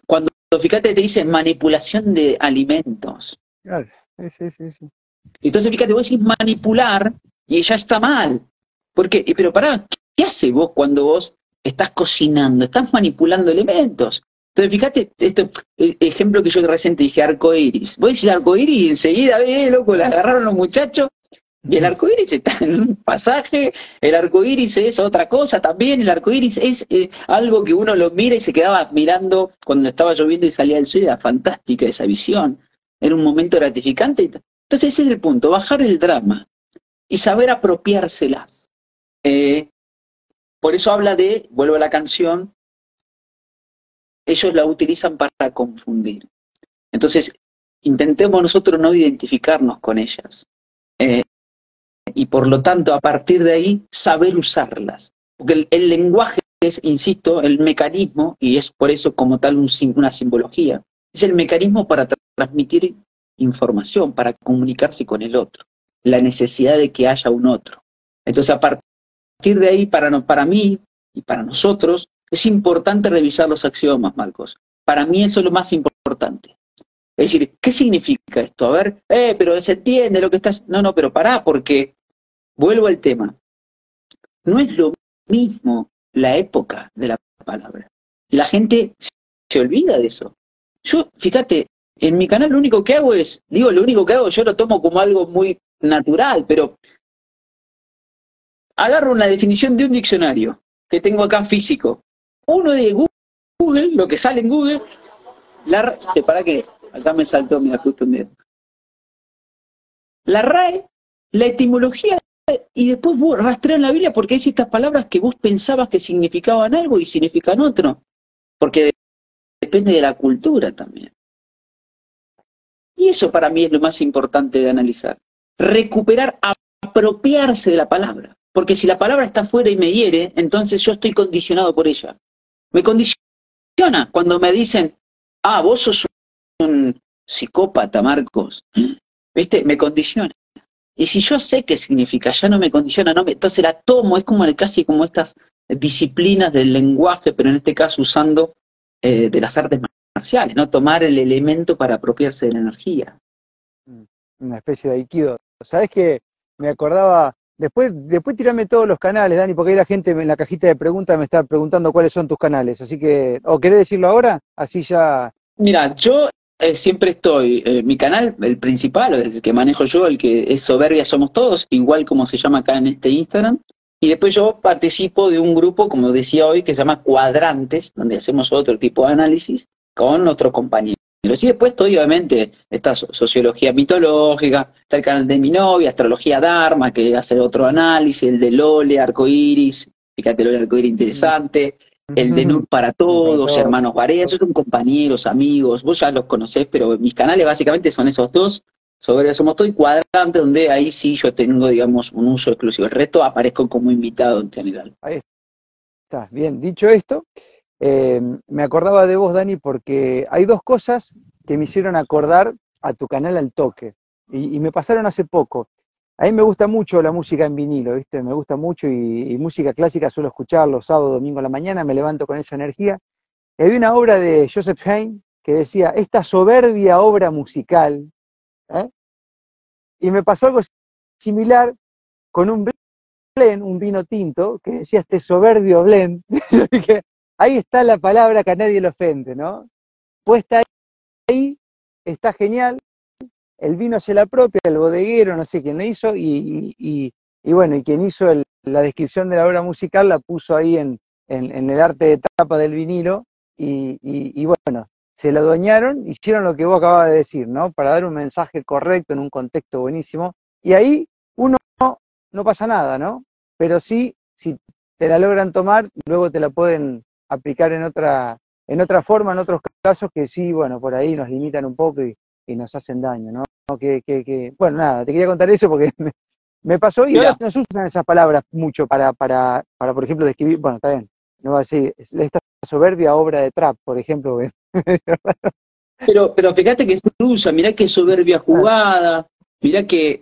Cuando, fíjate, te dice manipulación de alimentos. Sí, sí, sí, Entonces, fíjate, vos decís manipular y ella está mal. Porque, pero pará, ¿qué hace vos cuando vos estás cocinando? Estás manipulando elementos. Entonces, fíjate, esto, el ejemplo que yo recién te dije, arcoiris. Vos decís arcoiris y enseguida, ve, loco, la agarraron los muchachos. Y el arcoíris está en un pasaje, el arcoíris es otra cosa también, el arcoíris es eh, algo que uno lo mira y se quedaba mirando cuando estaba lloviendo y salía el sol, era fantástica esa visión, era un momento gratificante. Entonces ese es el punto, bajar el drama y saber apropiárselas. Eh, por eso habla de, vuelvo a la canción, ellos la utilizan para confundir. Entonces, intentemos nosotros no identificarnos con ellas. Eh, y por lo tanto, a partir de ahí, saber usarlas. Porque el, lenguaje es, insisto, el mecanismo, y es por eso como tal una simbología, es el mecanismo para transmitir información, para comunicarse con el otro, la necesidad de que haya un otro. Entonces, a, partir de ahí, para, para mí y para nosotros, es importante revisar los axiomas, Marcos. Para mí eso es lo más importante. Es decir, ¿qué significa esto? A ver, eh, pero se entiende lo que estás... No, no, pero pará, porque vuelvo al tema. No es lo mismo la época de la palabra. La gente se olvida de eso. Yo, fíjate, en mi canal lo único que hago es, digo, lo único que hago, yo lo tomo como algo muy natural, pero agarro una definición de un diccionario que tengo acá físico, uno de Google, lo que sale en Google, la para qué, acá me saltó, mira, justo en La RAE, la etimología, y después vos rastreas la Biblia porque hay ciertas palabras que vos pensabas que significaban algo y significan otro. Porque depende de la cultura también. Y eso para mí es lo más importante de analizar. Recuperar apropiarse de la palabra. Porque si la palabra está fuera y me hiere, entonces yo estoy condicionado por ella. Me condiciona cuando me dicen, ah, vos sos un psicópata, Marcos. ¿Viste? Me condiciona. Y si yo sé qué significa, ya no me condiciona, no me, entonces la tomo, es como casi como estas disciplinas del lenguaje, pero en este caso usando eh, de las artes marciales, ¿no? Tomar el elemento para apropiarse de la energía. Mm, una especie de aikido. ¿Sabes qué? Me acordaba, después, después tirame todos los canales, Dani, porque ahí la gente en la cajita de preguntas me está preguntando cuáles son tus canales. Así que, ¿o querés decirlo ahora? Así ya. Mira, yo eh, siempre estoy, eh, mi canal, el principal, el que manejo yo, el que es Soberbia Somos Todos, igual como se llama acá en este Instagram, y después yo participo de un grupo, como decía hoy, que se llama Cuadrantes, donde hacemos otro tipo de análisis con nuestros compañeros. Y después estoy, obviamente, esta sociología mitológica, está el canal de mi novia, Astrología Dharma, que hace otro análisis, el de Lole, Arcoiris, fíjate, Lole Arcoiris interesante, el de Nur para Todos, Hermanos Varela, esos son compañeros, amigos, vos ya los conocés, pero mis canales básicamente son esos dos, sobre Somos Todo y Cuadrante, donde ahí sí yo tengo, digamos, un uso exclusivo. El resto aparezco como invitado en general. Ahí está. Bien, dicho esto, eh, me acordaba de vos, Dani, porque hay dos cosas que me hicieron acordar a tu canal al toque. Y, me pasaron hace poco. A mí me gusta mucho la música en vinilo, ¿viste? Me gusta mucho y, música clásica suelo escuchar los sábados, domingo a la mañana, me levanto con esa energía. Y había una obra de Joseph Haydn que decía, esta soberbia obra musical ¿eh? Y me pasó algo similar con un blend, un vino tinto, que decía este soberbio blend. dije, ahí está la palabra que a nadie le ofende, ¿no? Puesta ahí, está genial, el vino se la propia, el bodeguero, no sé quién lo hizo, y, bueno, y quien hizo la descripción de la obra musical la puso ahí en, en, el arte de tapa del vinilo, y, y, bueno, se lo adueñaron, hicieron lo que vos acababas de decir, ¿no? Para dar un mensaje correcto en un contexto buenísimo. Y ahí uno no, pasa nada, ¿no? Pero sí, si te la logran tomar, luego te la pueden aplicar en otra, en otra forma, en otros casos que sí, bueno, por ahí nos limitan un poco y, nos hacen daño, ¿no? Que, que, que, bueno, nada, te quería contar eso porque me, pasó y ahora nos usan esas palabras mucho para, para, para, por ejemplo, describir, bueno, está bien, no va a decir, esta soberbia obra de trap, por ejemplo, pero, pero fíjate que se usa, mirá qué soberbia jugada, mirá que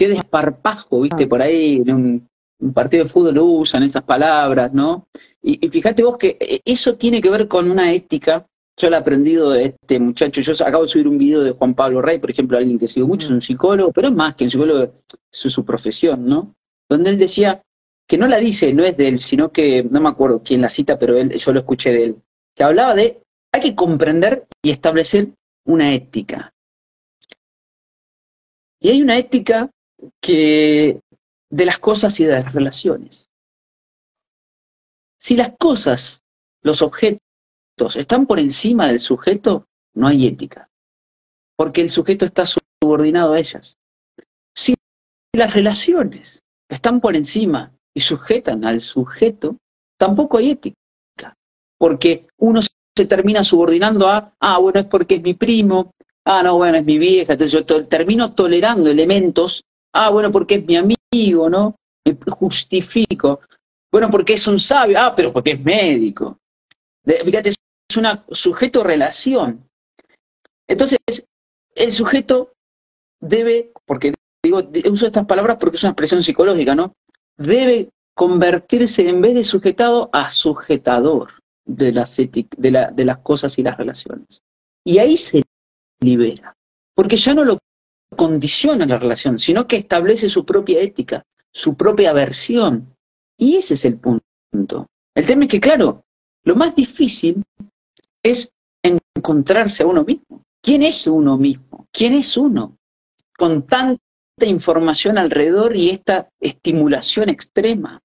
qué desparpajo, viste, por ahí en un, partido de fútbol usan esas palabras, ¿no? Y, fíjate vos que eh, eso tiene que ver con una ética. Yo lo he aprendido de este muchacho. Yo acabo de subir un video de Juan Pablo Rey, por ejemplo, alguien que sigo mucho, es un psicólogo, pero es más que un psicólogo, es su profesión, ¿no? Donde él decía que no la dice, no es de él, sino que, no me acuerdo quién la cita, pero él, yo lo escuché de él, que hablaba de hay que comprender y establecer una ética. Y hay una ética que de las cosas y de las relaciones. Si las cosas, los objetos, están por encima del sujeto, no hay ética, porque el sujeto está subordinado a ellas. Si las relaciones están por encima y sujetan al sujeto, tampoco hay ética, porque uno se termina subordinando a, ah, bueno, es porque es mi primo, ah, no, bueno, es mi vieja, entonces yo termino tolerando elementos, ah, bueno, porque es mi amigo, ¿no? Me justifico. Bueno, porque es un sabio, ah, pero porque es médico. Fíjate, es una sujeto-relación. Entonces, el sujeto debe, porque digo, uso estas palabras porque es una expresión psicológica, ¿no? Debe convertirse en vez de sujetado a sujetador de las, de, la, de las cosas y las relaciones. Y ahí se libera, porque ya no lo condiciona la relación, sino que establece su propia ética, su propia versión. Y ese es el punto. El tema es que, claro, lo más difícil es encontrarse a uno mismo. ¿Quién es uno mismo? ¿Quién es uno? Con tanta información alrededor y esta estimulación extrema.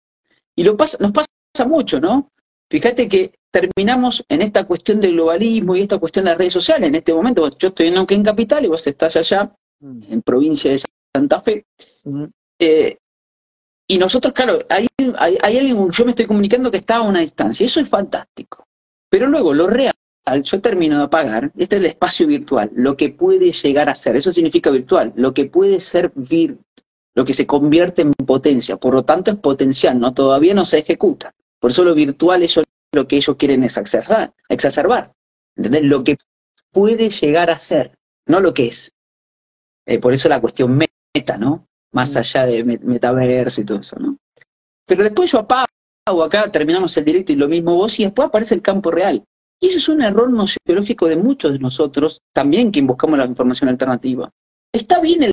Y lo pasa, nos pasa mucho, ¿no? Fíjate que terminamos en esta cuestión del globalismo y esta cuestión de las redes sociales. En este momento, yo estoy en Neuquén Capital y vos estás allá, mm. en provincia de Santa Fe. Mm. Eh, y nosotros, claro, hay, hay, hay, alguien, yo me estoy comunicando que está a una distancia. Eso es fantástico. Pero luego, lo real, yo termino de apagar, este es el espacio virtual, lo que puede llegar a ser. Eso significa virtual, lo que puede ser virtual. lo que se convierte en potencia. Por lo tanto, es potencial, no todavía no se ejecuta. Por eso lo virtual es lo que ellos quieren exacerbar. exacerbar ¿Entendés? Lo que puede llegar a ser, no lo que es. Eh, por eso la cuestión meta, ¿no? Más mm. allá de metaverso y todo eso, ¿no? Pero después yo apago acá, terminamos el directo y lo mismo vos, y después aparece el campo real. Y eso es un error nociológico de muchos de nosotros, también quien buscamos la información alternativa. Está bien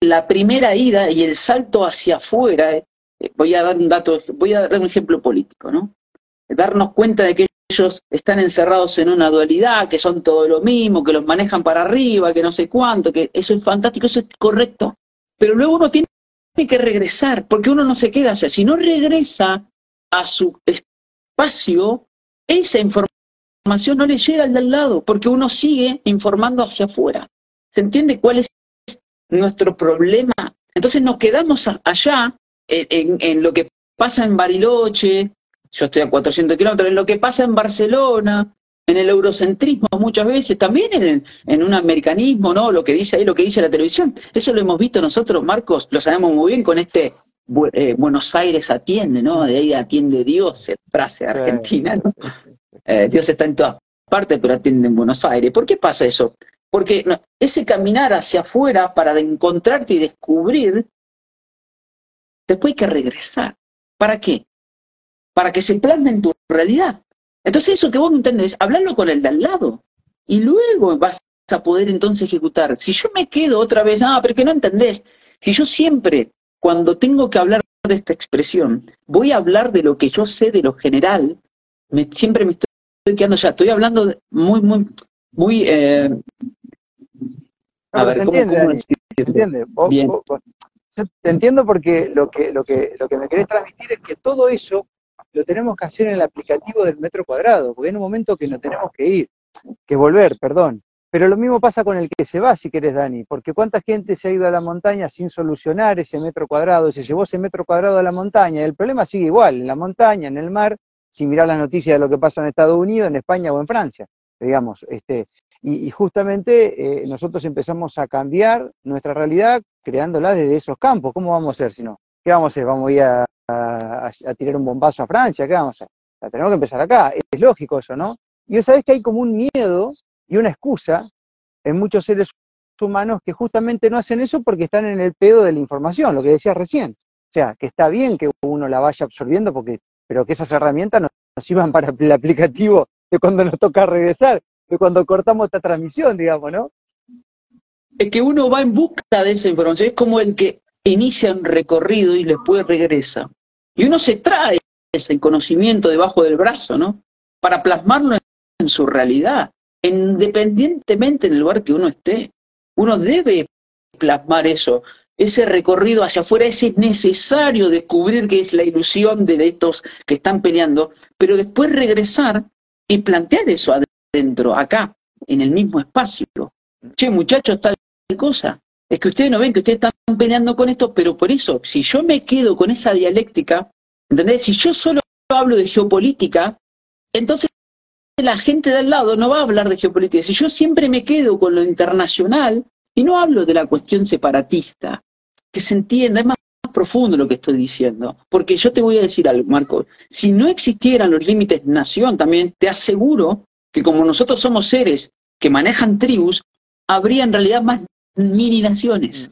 la primera ida y el salto hacia afuera, eh, voy a dar un dato, voy a dar un ejemplo político, ¿no? Darnos cuenta de que ellos están encerrados en una dualidad, que son todo lo mismo, que los manejan para arriba, que no sé cuánto, que eso es fantástico, eso es correcto. Pero luego uno tiene que regresar, porque uno no se queda allá. Si no regresa a su espacio, esa información no le llega al del lado, porque uno sigue informando hacia afuera. ¿Se entiende cuál es nuestro problema? Entonces nos quedamos allá en, en lo que pasa en Bariloche, yo estoy a 400 kilómetros, en lo que pasa en Barcelona, en el eurocentrismo muchas veces, también en, un americanismo, ¿no? Lo que dice ahí, lo que dice la televisión. Eso lo hemos visto nosotros, Marcos, lo sabemos muy bien con este eh, Buenos Aires atiende, ¿no? De ahí atiende Dios, frase argentina, ¿no? Eh, Dios está en todas partes, pero atiende en Buenos Aires. ¿Por qué pasa eso? Porque ese caminar hacia afuera para encontrarte y descubrir, después hay que regresar. ¿Para qué? Para que se plasme en tu realidad. Entonces eso que vos me entendés, hablarlo con el de al lado. Y luego vas a poder entonces ejecutar. Si yo me quedo otra vez, ah, pero que no entendés. Si yo siempre, cuando tengo que hablar de esta expresión, voy a hablar de lo que yo sé de lo general, me, siempre me estoy quedando ya. Estoy hablando muy, muy, muy... Eh, a ver, se entiende, ¿se entiende? Bien. te entiendo porque lo que, lo, que, lo que me querés transmitir es que todo eso lo tenemos que hacer en el aplicativo del metro cuadrado, porque en un momento que no tenemos que ir, que volver, perdón. Pero lo mismo pasa con el que se va, si querés, Dani, porque cuánta gente se ha ido a la montaña sin solucionar ese metro cuadrado, se llevó ese metro cuadrado a la montaña, y el problema sigue igual, en la montaña, en el mar, sin mirar las noticias de lo que pasa en Estados Unidos, en España o en Francia, digamos. Este, y, justamente eh, nosotros empezamos a cambiar nuestra realidad creándola desde esos campos. ¿Cómo vamos a hacer si no? ¿Qué vamos a hacer? ¿Vamos a ir a, tirar un bombazo a Francia, ¿qué vamos a hacer? tenemos que empezar acá, es lógico eso, ¿no? Y sabes que hay como un miedo y una excusa en muchos seres humanos que justamente no hacen eso porque están en el pedo de la información, lo que decías recién. O sea, que está bien que uno la vaya absorbiendo, porque, pero que esas herramientas nos, nos iban para el aplicativo de cuando nos toca regresar, de cuando cortamos esta transmisión, digamos, ¿no? Es que uno va en busca de esa información, es como el que inicia un recorrido y después regresa. Y uno se trae ese conocimiento debajo del brazo, ¿no? Para plasmarlo en su realidad, independientemente del lugar que uno esté. Uno debe plasmar eso. Ese recorrido hacia afuera es necesario descubrir que es la ilusión de estos que están peleando, pero después regresar y plantear eso adentro, acá, en el mismo espacio. Che, muchachos, tal cosa. Es que ustedes no ven que ustedes están peleando con esto, pero por eso, si yo me quedo con esa dialéctica, ¿entendés? Si yo solo hablo de geopolítica, entonces la gente de al lado no va a hablar de geopolítica. Si yo siempre me quedo con lo internacional y no hablo de la cuestión separatista, que se entienda, es más profundo lo que estoy diciendo. Porque yo te voy a decir algo, Marco, si no existieran los límites nación también, te aseguro que como nosotros somos seres que manejan tribus, habría en realidad más mini naciones.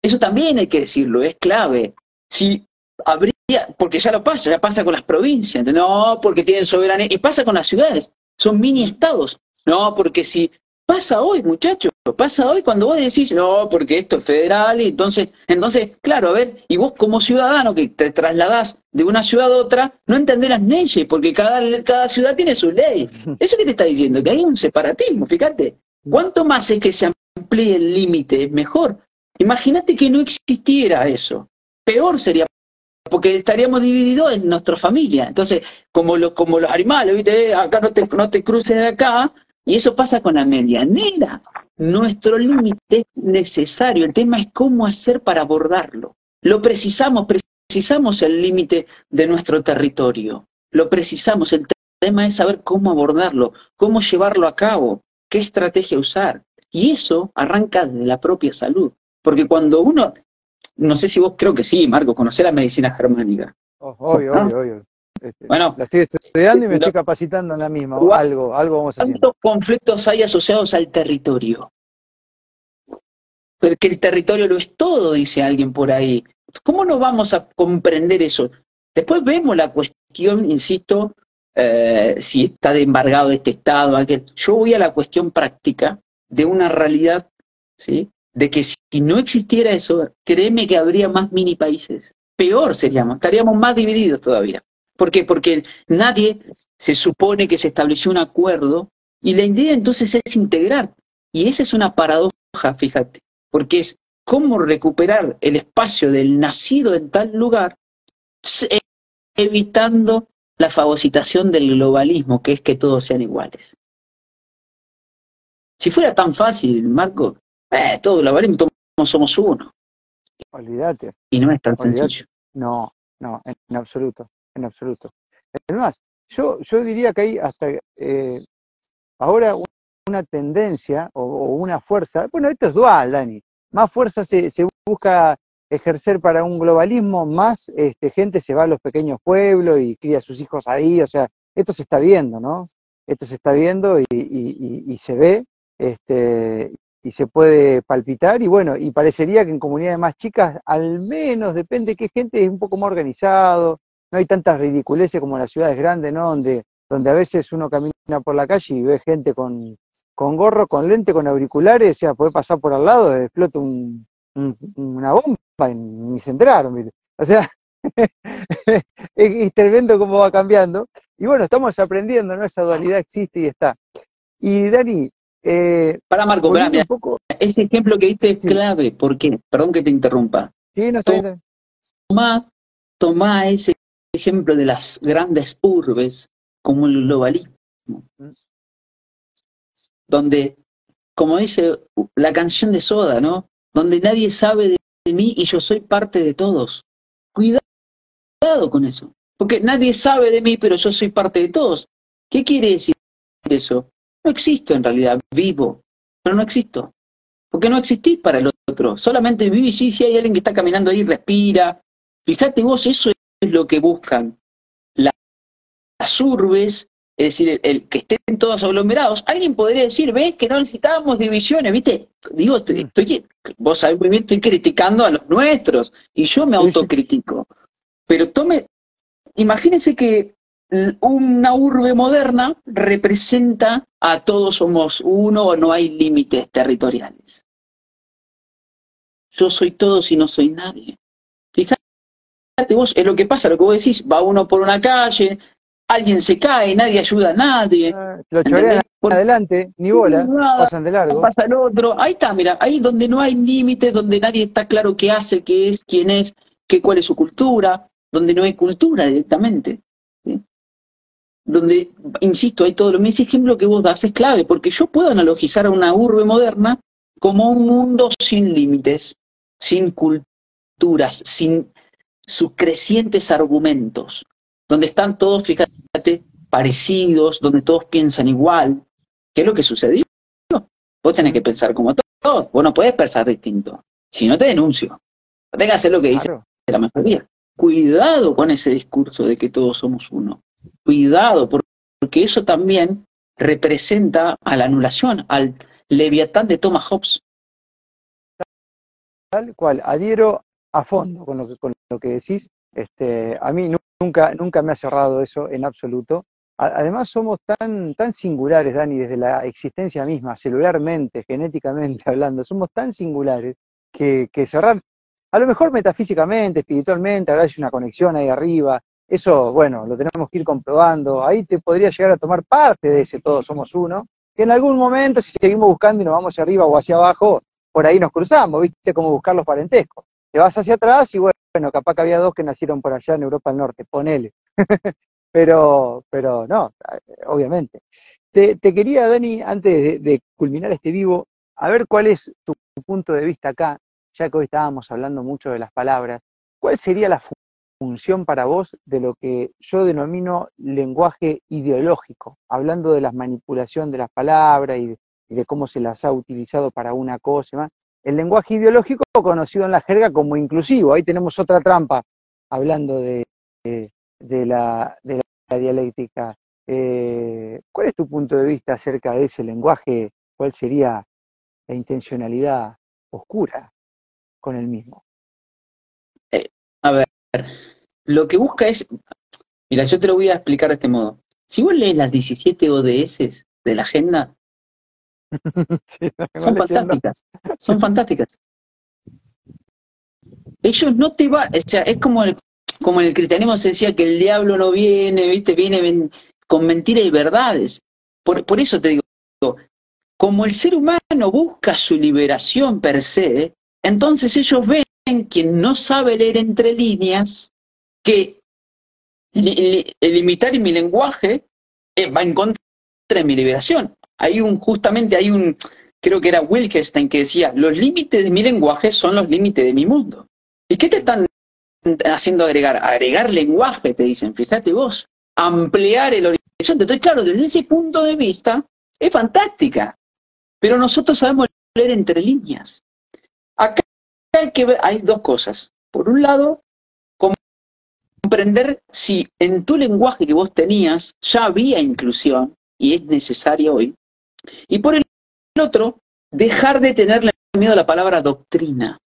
Eso también hay que decirlo, es clave. Si habría, porque ya lo pasa, ya pasa con las provincias, no, porque tienen soberanía, y pasa con las ciudades, son mini estados. No, porque si pasa hoy, muchachos, pasa hoy cuando vos decís, no, porque esto es federal, y entonces, entonces, claro, a ver, y vos como ciudadano que te trasladás de una ciudad a otra, no entendés las leyes, porque cada, cada ciudad tiene su ley. Eso que te está diciendo, que hay un separatismo, fíjate. ¿Cuánto más es que se amplíe el límite? Mejor. Imagínate que no existiera eso. Peor sería, porque estaríamos divididos en nuestra familia. Entonces, como, los como los animales, ¿viste? acá no te, no te cruces de acá, y eso pasa con la medianera. Nuestro límite es necesario, el tema es cómo hacer para abordarlo. Lo precisamos, precisamos el límite de nuestro territorio. Lo precisamos, el tema es saber cómo abordarlo, cómo llevarlo a cabo qué estrategia usar. Y eso arranca de la propia salud. Porque cuando uno, no sé si vos creo que sí, Marco, conocer la medicina germánica. Oh, obvio, obvio, obvio. Este, Bueno, la estoy estudiando y me lo- estoy capacitando en la misma. Gua- Algo, algo vamos haciendo. ¿cuántos conflictos hay asociados al territorio? Porque el territorio lo es todo, dice alguien por ahí. ¿Cómo no vamos a comprender eso? Después vemos la cuestión, insisto, eh, si está de embargado de este Estado, aquel. Yo voy a la cuestión práctica de una realidad, ¿sí? De que si no existiera eso, créeme que habría más mini países. Peor seríamos, estaríamos más divididos todavía. ¿Por qué? Porque nadie se supone que se estableció un acuerdo y la idea entonces es integrar. Y esa es una paradoja, fíjate, porque es cómo recuperar el espacio del nacido en tal lugar, s- evitando la fagocitación del globalismo, que es que todos sean iguales. Si fuera tan fácil, Marco, eh, todo globalismo, todos somos uno. Olvídate. Y no es tan sencillo. No, no, en absoluto, en absoluto. Es más, yo, yo diría que hay hasta eh, ahora un- una tendencia o, una fuerza, bueno, esto es dual, Dani, más fuerza se, se busca ejercer para un globalismo, más este, gente se va a los pequeños pueblos y cría a sus hijos ahí, o sea, esto se está viendo, ¿no? Esto se está viendo y, y- se ve, este, y se puede palpitar, y bueno, y parecería que en comunidades más chicas, al menos, depende de qué gente, es un poco más organizado, no hay tantas ridiculeces como en las ciudades grandes, ¿no? Donde, donde a veces uno camina por la calle y ve gente con, con gorro, con lente, con auriculares, o sea, puede pasar por al lado, explota un, un- una bomba y ni se enteraron, ¿viste? O sea, es, tremendo cómo va cambiando. Y bueno, estamos aprendiendo, ¿no? Esa dualidad existe y está. Y Dani, eh, Para Marco, un poco, ese ejemplo que diste es Sí. clave, porque, perdón que te interrumpa, sí, no bien. tomá, tomá ese ejemplo de las grandes urbes como el globalismo, donde, como dice la canción de Soda, ¿no? Donde nadie sabe de, de mí y yo soy parte de todos. Cuidado con eso, porque nadie sabe de mí, pero yo soy parte de todos. ¿Qué quiere decir eso? No existo en realidad, vivo, pero no existo. Porque no existís para el otro, solamente vivís y si hay alguien que está caminando ahí, respira. Fíjate vos, eso es lo que buscan la- las urbes, es decir, el, el que estén todos aglomerados. Alguien podría decir, ves que no necesitábamos divisiones, ¿viste? Digo, estoy, estoy- vos sabés muy bien, estoy criticando a los nuestros y yo me autocritico. Pero tome, imagínense que una urbe moderna representa a todos somos uno o no hay límites territoriales. Yo soy todos y no soy nadie. Vos, es lo que pasa, lo que vos decís, va uno por una calle, alguien se cae, nadie ayuda a nadie. Ah, Lo chorean adelante, ni bola, Nada, pasan de largo. pasa el otro. Ahí está, mira, ahí donde no hay límites, donde nadie está claro qué hace, qué es, quién es, qué, cuál es su cultura, donde no hay cultura directamente. ¿sí? Donde, insisto, hay todo lo mismo. Ese ejemplo que vos das es clave, porque yo puedo analogizar a una urbe moderna como un mundo sin límites, sin culturas, sin sus crecientes argumentos, donde están todos, fíjate, parecidos, donde todos piensan igual. ¿Qué es lo que sucedió? Vos tenés que pensar como todos, vos no podés pensar distinto. Si no te denuncio, tenés que hacer lo que dice Claro. la mayoría. Cuidado con ese discurso de que todos somos uno. Cuidado, por- porque eso también representa a la anulación, al leviatán de Thomas Hobbes. Tal cual, adhiero a fondo con lo que, con lo que decís. Este, a mí nu- nunca, nunca me ha cerrado eso en absoluto. Además somos tan, tan singulares, Dani, desde la existencia misma, celularmente, genéticamente hablando, somos tan singulares que, que cerrar, a lo mejor metafísicamente, espiritualmente, habrá una conexión ahí arriba, eso, bueno, lo tenemos que ir comprobando, ahí te podría llegar a tomar parte de ese todos somos uno, que en algún momento, si seguimos buscando y nos vamos hacia arriba o hacia abajo, por ahí nos cruzamos, ¿viste? Como buscar los parentescos. Te vas hacia atrás y bueno, capaz que había dos que nacieron por allá en Europa del Norte, ponele. pero, pero no, obviamente. Te, quería, Dani, antes de, culminar este vivo, a ver cuál es tu punto de vista acá, ya que hoy estábamos hablando mucho de las palabras. ¿Cuál sería la fu- función para vos de lo que yo denomino lenguaje ideológico, hablando de la manipulación de las palabras y de, y de cómo se las ha utilizado para una cosa y más? El lenguaje ideológico conocido en la jerga como inclusivo. Ahí tenemos otra trampa hablando de, la, dialéctica. Eh, ¿Cuál es tu punto de vista acerca de ese lenguaje? ¿Cuál sería la intencionalidad oscura con el mismo? Eh, a ver, lo que busca es, mira, yo te lo voy a explicar de este modo. Si vos lees las 17 ODS de la agenda, son fantásticas, son fantásticas. Ellos no te van, o sea, es como el, como en el cristianismo se decía que el diablo no viene, viste, viene con mentiras y verdades. Por, por eso te digo, como el ser humano busca su liberación per se, entonces ellos ven, quien no sabe leer entre líneas, que limitar mi lenguaje eh, va en contra de mi liberación. Hay un, justamente hay un, creo que era Wilkenstein que decía, los límites de mi lenguaje son los límites de mi mundo. ¿Y qué te están haciendo agregar? Agregar lenguaje, te dicen, fíjate vos, ampliar el horizonte. Entonces, claro, desde ese punto de vista, es fantástica. Pero nosotros sabemos leer entre líneas. Acá hay que ver, hay dos cosas. Por un lado, comprender si en tu lenguaje que vos tenías ya había inclusión y es necesaria hoy. Y por el otro, dejar de tenerle miedo a la palabra doctrina.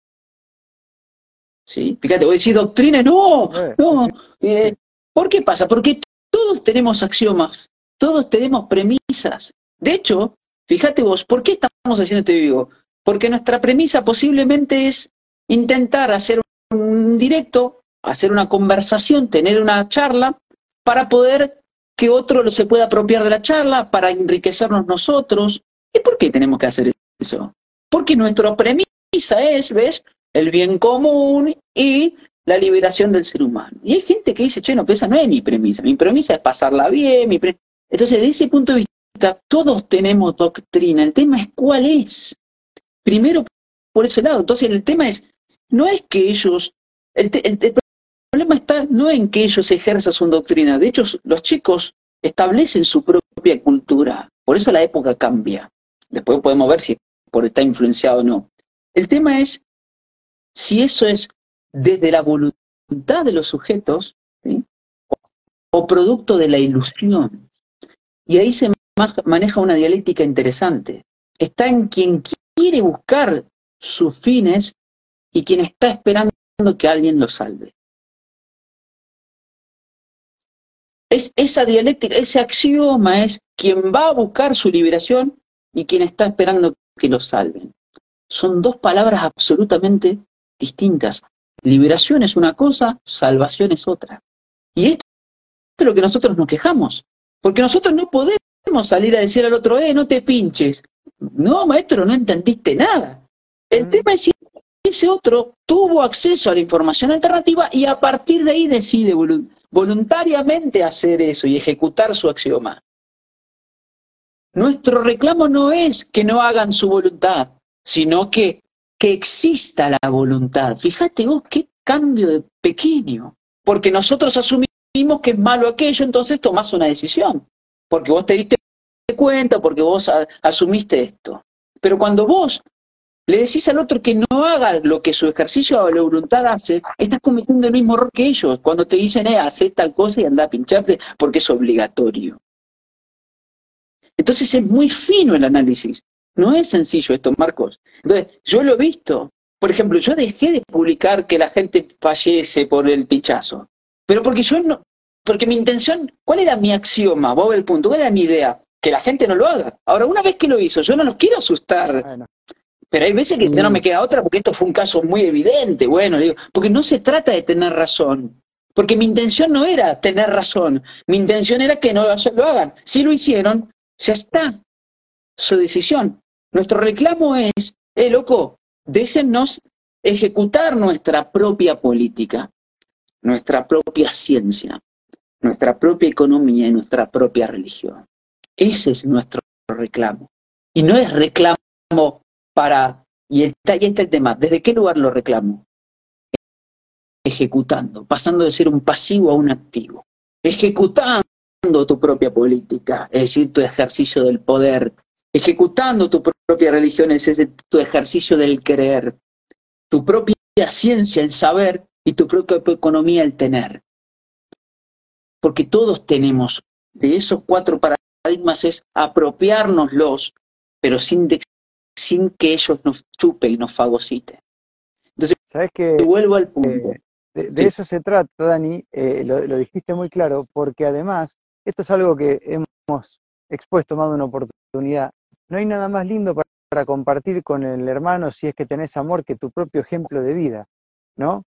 ¿Sí? Fíjate, voy a decir doctrina, no, eh, no. Eh, ¿Por qué pasa? Porque todos tenemos axiomas, todos tenemos premisas. De hecho, fíjate vos, ¿por qué estamos haciendo este vivo? Porque nuestra premisa posiblemente es intentar hacer un directo hacer una conversación, tener una charla, para poder que otro se pueda apropiar de la charla, para enriquecernos nosotros. ¿Y por qué tenemos que hacer eso? Porque nuestra premisa es, ¿ves? El bien común y la liberación del ser humano. Y hay gente que dice, che, no, esa no es mi premisa, mi premisa es pasarla bien, mi Entonces, de ese punto de vista, todos tenemos doctrina, el tema es cuál es. Primero, por ese lado, entonces el tema es, no es que ellos, el, el problema está no en que ellos ejerzan su doctrina, de hecho los chicos establecen su propia cultura, por eso la época cambia. Después podemos ver si por está influenciado o no. El tema es si eso es desde la voluntad de los sujetos o producto de la ilusión. Y ahí se maneja una dialéctica interesante. Está en quien quiere buscar sus fines y quien está esperando que alguien lo salve. Es esa dialéctica, ese axioma es quien va a buscar su liberación y quien está esperando que lo salven. Son dos palabras absolutamente distintas. Liberación es una cosa, salvación es otra. Y esto es lo que nosotros nos quejamos, porque nosotros no podemos salir a decir al otro, eh, no te pinches. No, maestro, no entendiste nada. El mm. tema es si ese otro tuvo acceso a la información alternativa y a partir de ahí decide voluntariamente hacer eso y ejecutar su axioma. Nuestro reclamo no es que no hagan su voluntad, sino que, que exista la voluntad. Fíjate vos qué cambio de pequeño, porque nosotros asumimos que es malo aquello, entonces tomás una decisión, porque vos te diste cuenta, porque vos asumiste esto. Pero cuando vos le decís al otro que no haga lo que su ejercicio de la voluntad hace, estás cometiendo el mismo error que ellos. Cuando te dicen, eh, haz tal cosa y anda a pincharte porque es obligatorio. Entonces es muy fino el análisis. No es sencillo esto, Marcos. Entonces, yo lo he visto. Por ejemplo, yo dejé de publicar que la gente fallece por el pichazo. Pero porque yo no, porque mi intención, ¿cuál era mi axioma? Vos el punto, ¿cuál era mi idea? Que la gente no lo haga. Ahora, una vez que lo hizo, yo no los quiero asustar. Pero hay veces que ya no me queda otra porque esto fue un caso muy evidente, bueno, digo, porque no se trata de tener razón, porque mi intención no era tener razón, mi intención era que no lo hagan. Si lo hicieron, ya está, su decisión. Nuestro reclamo es, eh, loco, déjennos ejecutar nuestra propia política, nuestra propia ciencia, nuestra propia economía y nuestra propia religión. Ese es nuestro reclamo. Y no es reclamo para, y está, y está el tema, ¿desde qué lugar lo reclamo? Ejecutando, pasando de ser un pasivo a un activo, ejecutando tu propia política, es decir, tu ejercicio del poder, ejecutando tu propia religión es ese, tu ejercicio del creer, tu propia ciencia, el saber, y tu propia economía, el tener. Porque todos tenemos, de esos cuatro paradigmas es apropiárnoslos, pero sin, sin que ellos nos chupen y nos fagociten. Entonces, ¿Sabes que, vuelvo al punto. Eh, de, eso se trata, Dani, eh, lo, lo, dijiste muy claro, porque además, esto es algo que hemos expuesto más de una oportunidad. No hay nada más lindo para, para compartir con el hermano si es que tenés amor que tu propio ejemplo de vida, ¿no?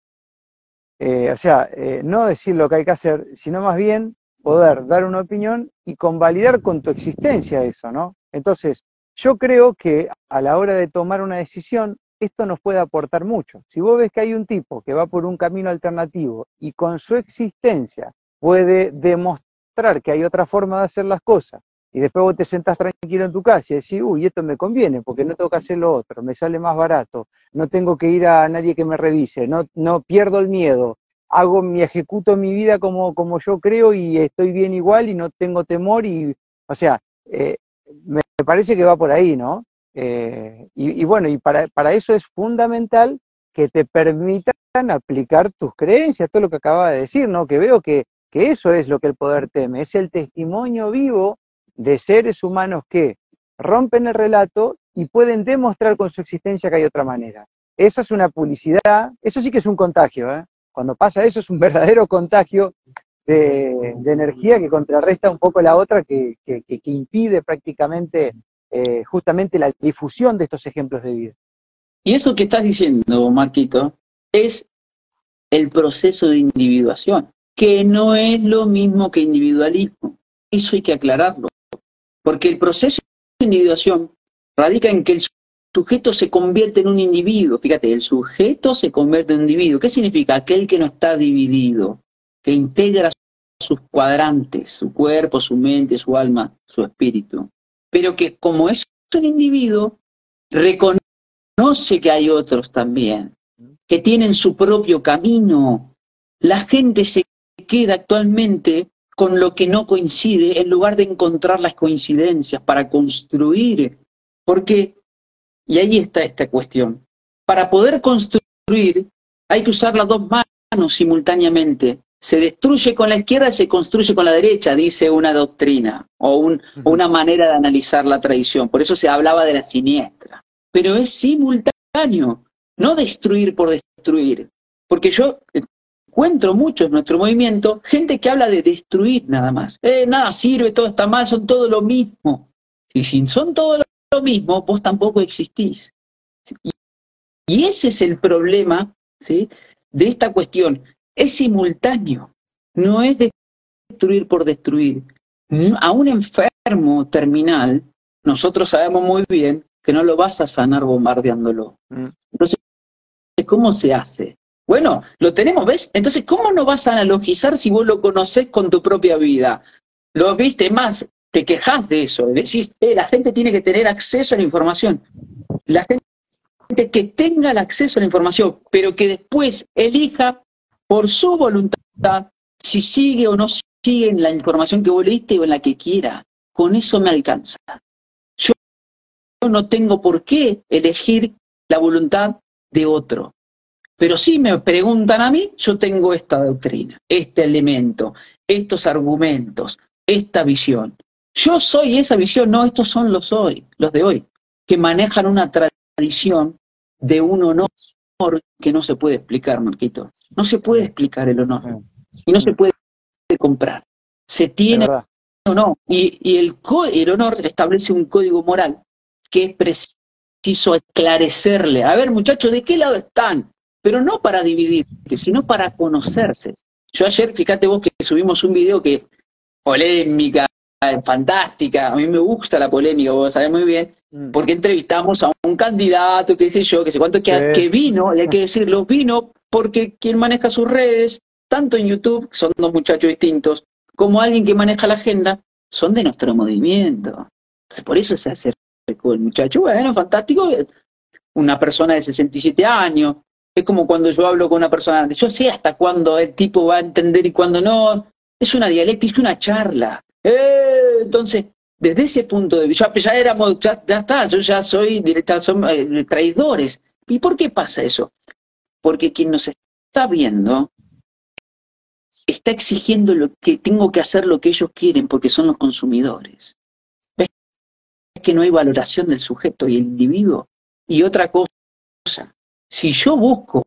Eh, o sea, no decir lo que hay que hacer, sino más bien poder dar una opinión y convalidar con tu existencia eso, ¿no? Entonces, yo creo que a la hora de tomar una decisión, esto nos puede aportar mucho. Si vos ves que hay un tipo que va por un camino alternativo y con su existencia puede demostrar que hay otra forma de hacer las cosas, y después vos te sentás tranquilo en tu casa y decís, uy, esto me conviene porque no tengo que hacer lo otro, me sale más barato, no tengo que ir a nadie que me revise, no, no pierdo el miedo, hago mi, ejecuto mi vida como, como yo creo y estoy bien igual y no tengo temor y, o sea, eh, me parece que va por ahí, ¿no? Eh, y, bueno, y para, para eso es fundamental que te permitan aplicar tus creencias, todo lo que acaba de decir, ¿no? Que veo que, que eso es lo que el poder teme, es el testimonio vivo de seres humanos que rompen el relato y pueden demostrar con su existencia que hay otra manera. Esa es una publicidad, eso sí que es un contagio. ¿eh? Cuando pasa eso es un verdadero contagio de, energía que contrarresta un poco la otra, que, impide prácticamente eh, justamente la difusión de estos ejemplos de vida. Y eso que estás diciendo, Marquito, es el proceso de individuación, que no es lo mismo que individualismo. Eso hay que aclararlo. Porque el proceso de individuación radica en que el sujeto se convierte en un individuo. Fíjate, el sujeto se convierte en un individuo. ¿Qué significa? Aquel que no está dividido, que integra sus cuadrantes, su cuerpo, su mente, su alma, su espíritu. Pero que como es un individuo, reconoce que hay otros también, que tienen su propio camino. La gente se queda actualmente con lo que no coincide en lugar de encontrar las coincidencias para construir. Porque, y ahí está esta cuestión, para poder construir hay que usar las dos manos simultáneamente. Se destruye con la izquierda y se construye con la derecha, dice una doctrina o, un, o una manera de analizar la tradición. Por eso se hablaba de la siniestra. Pero es simultáneo, no destruir por destruir. Porque yo encuentro mucho en nuestro movimiento gente que habla de destruir nada más. Eh, nada sirve, todo está mal, son todo lo mismo. Y si son todo lo mismo, vos tampoco existís. Y ese es el problema ¿sí? de esta cuestión. Es simultáneo, no es destruir por destruir. A un enfermo terminal, nosotros sabemos muy bien que no lo vas a sanar bombardeándolo. Mm. Entonces, ¿cómo se hace? Bueno, lo tenemos, ¿ves? Entonces, ¿cómo no vas a analogizar si vos lo conocés con tu propia vida? Lo viste más, te quejas de eso, decís, eh, la gente tiene que tener acceso a la información. La gente que tenga el acceso a la información, pero que después elija por su voluntad si sigue o no sigue en la información que vos leíste o en la que quiera. Con eso me alcanza. Yo no tengo por qué elegir la voluntad de otro. Pero si me preguntan a mí, yo tengo esta doctrina, este elemento, estos argumentos, esta visión. Yo soy esa visión, no, estos son los hoy, los de hoy, que manejan una tradición de un honor que no se puede explicar, Marquito. No se puede explicar el honor. Y no se puede comprar. Se tiene o no. Y, y el, el honor establece un código moral que es preciso esclarecerle. A ver, muchachos, ¿de qué lado están? pero no para dividir, sino para conocerse. Yo ayer, fíjate vos que subimos un video que polémica, fantástica, a mí me gusta la polémica, vos sabés muy bien, mm. porque entrevistamos a un candidato, qué sé yo, que sé cuánto, que, que vino, y hay que decirlo, vino porque quien maneja sus redes, tanto en YouTube, son dos muchachos distintos, como alguien que maneja la agenda, son de nuestro movimiento. Por eso se acercó el muchacho, bueno, fantástico, una persona de 67 años, es como cuando yo hablo con una persona, yo sé hasta cuándo el tipo va a entender y cuándo no. Es una dialéctica, una charla. Eh, entonces, desde ese punto de vista, ya, éramos, ya, está, yo ya soy directa, son eh, traidores. ¿Y por qué pasa eso? Porque quien nos está viendo está exigiendo lo que tengo que hacer lo que ellos quieren porque son los consumidores. ¿Ves que no hay valoración del sujeto y el individuo? Y otra cosa, si yo busco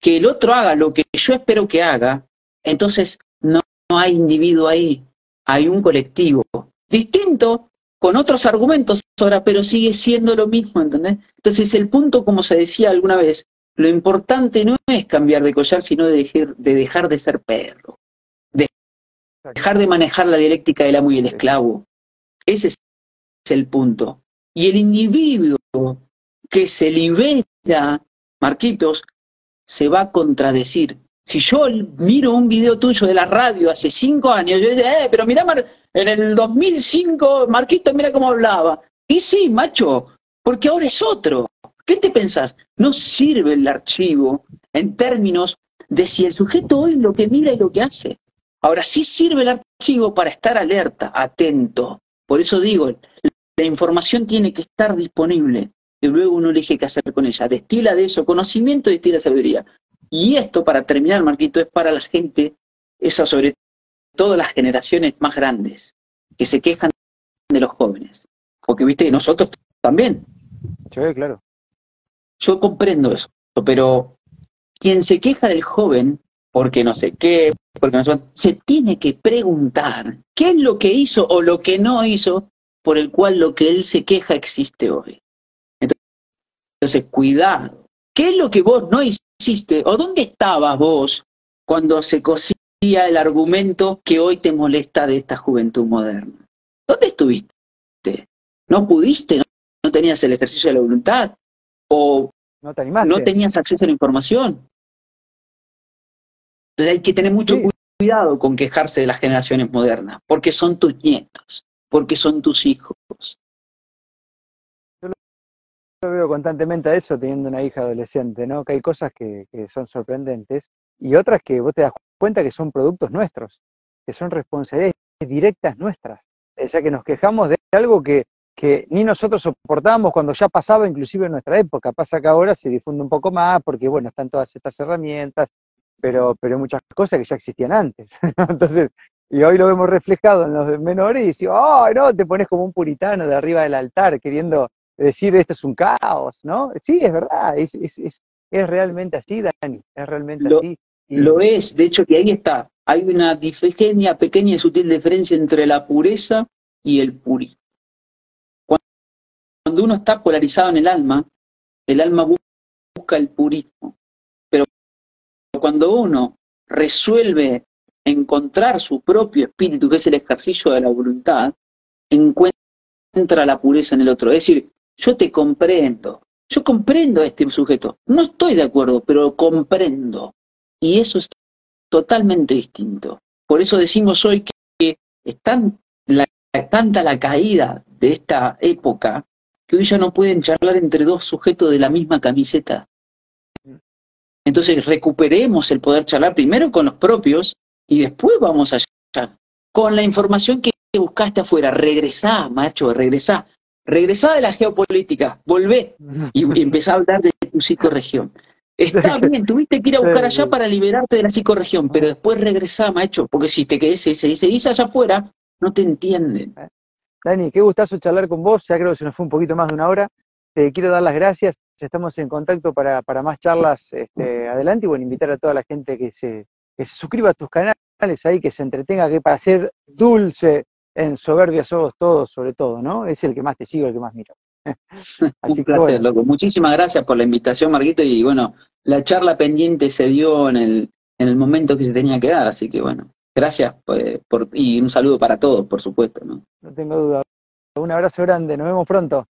que el otro haga lo que yo espero que haga, entonces no, no hay individuo ahí, hay un colectivo distinto, con otros argumentos ahora, pero sigue siendo lo mismo, ¿entendés? Entonces el punto, como se decía alguna vez, lo importante no es cambiar de collar, sino de dejar de, dejar de ser perro, de dejar de manejar la dialéctica del amo y el esclavo. Ese es el punto. Y el individuo que se libera, Marquitos, se va a contradecir. Si yo miro un video tuyo de la radio hace cinco años, yo digo, eh, pero mira, en el 2005, Marquito, mira cómo hablaba. Y sí, macho, porque ahora es otro. ¿Qué te pensás? No sirve el archivo en términos de si el sujeto hoy lo que mira y lo que hace. Ahora sí sirve el archivo para estar alerta, atento. Por eso digo, la información tiene que estar disponible y luego uno elige qué hacer con ella. Destila de eso conocimiento y destila sabiduría. Y esto, para terminar, Marquito, es para la gente, esa sobre todas las generaciones más grandes que se quejan de los jóvenes. Porque, viste, nosotros también. Sí, claro. Yo comprendo eso, pero quien se queja del joven, porque no sé qué, porque no sé, se tiene que preguntar qué es lo que hizo o lo que no hizo por el cual lo que él se queja existe hoy. Entonces, cuidado. ¿Qué es lo que vos no hiciste o dónde estabas vos cuando se cosía el argumento que hoy te molesta de esta juventud moderna? ¿Dónde estuviste? ¿No pudiste? ¿No, tenías el ejercicio de la voluntad? ¿O no, tenías acceso a la información? Entonces hay que tener mucho cuidado con quejarse de las generaciones modernas, porque son tus nietos, porque son tus hijos. Yo veo constantemente a eso teniendo una hija adolescente, ¿no? Que hay cosas que, que son sorprendentes y otras que vos te das cuenta que son productos nuestros, que son responsabilidades directas nuestras. O sea, que nos quejamos de algo que, que ni nosotros soportábamos cuando ya pasaba inclusive en nuestra época. Pasa que ahora se difunde un poco más porque, bueno, están todas estas herramientas, pero, pero muchas cosas que ya existían antes. Entonces, y hoy lo vemos reflejado en los menores y decimos, oh, no, te pones como un puritano de arriba del altar queriendo decir esto es un caos, ¿no? Sí, es verdad, es, es, es, es realmente así, Dani, es realmente así. Lo es, de hecho que ahí está. Hay una pequeña, pequeña y sutil diferencia entre la pureza y el purismo. Cuando uno está polarizado en el alma, el alma busca el purismo. Pero cuando uno resuelve encontrar su propio espíritu, que es el ejercicio de la voluntad, encuentra la pureza en el otro. Es decir, yo te comprendo, yo comprendo a este sujeto. No estoy de acuerdo, pero comprendo. Y eso es totalmente distinto. Por eso decimos hoy que es la, tanta la caída de esta época que hoy ya no pueden charlar entre dos sujetos de la misma camiseta. Entonces recuperemos el poder charlar primero con los propios y después vamos allá. Con la información que buscaste afuera, regresá, macho, regresá. Regresá de la geopolítica, volvé y, y empezá a hablar de tu psicorregión. Está bien, tuviste que ir a buscar allá para liberarte de la psicorregión, pero después regresá, macho, porque si te quedes y seguís allá afuera, no te entienden. Dani, qué gustazo charlar con vos, ya creo que se nos fue un poquito más de una hora. Te quiero dar las gracias, estamos en contacto para, para más charlas este, adelante y bueno, invitar a toda la gente que se, que se suscriba a tus canales ahí, que se entretenga, que para ser dulce en soberbia somos todos, sobre todo, ¿no? Es el que más te sigo, el que más miro. un placer, loco. Muchísimas gracias por la invitación, Marquito, y bueno, la charla pendiente se dio en el, en el momento que se tenía que dar, así que bueno, gracias pues, por, y un saludo para todos, por supuesto. ¿no? no tengo duda. Un abrazo grande, nos vemos pronto.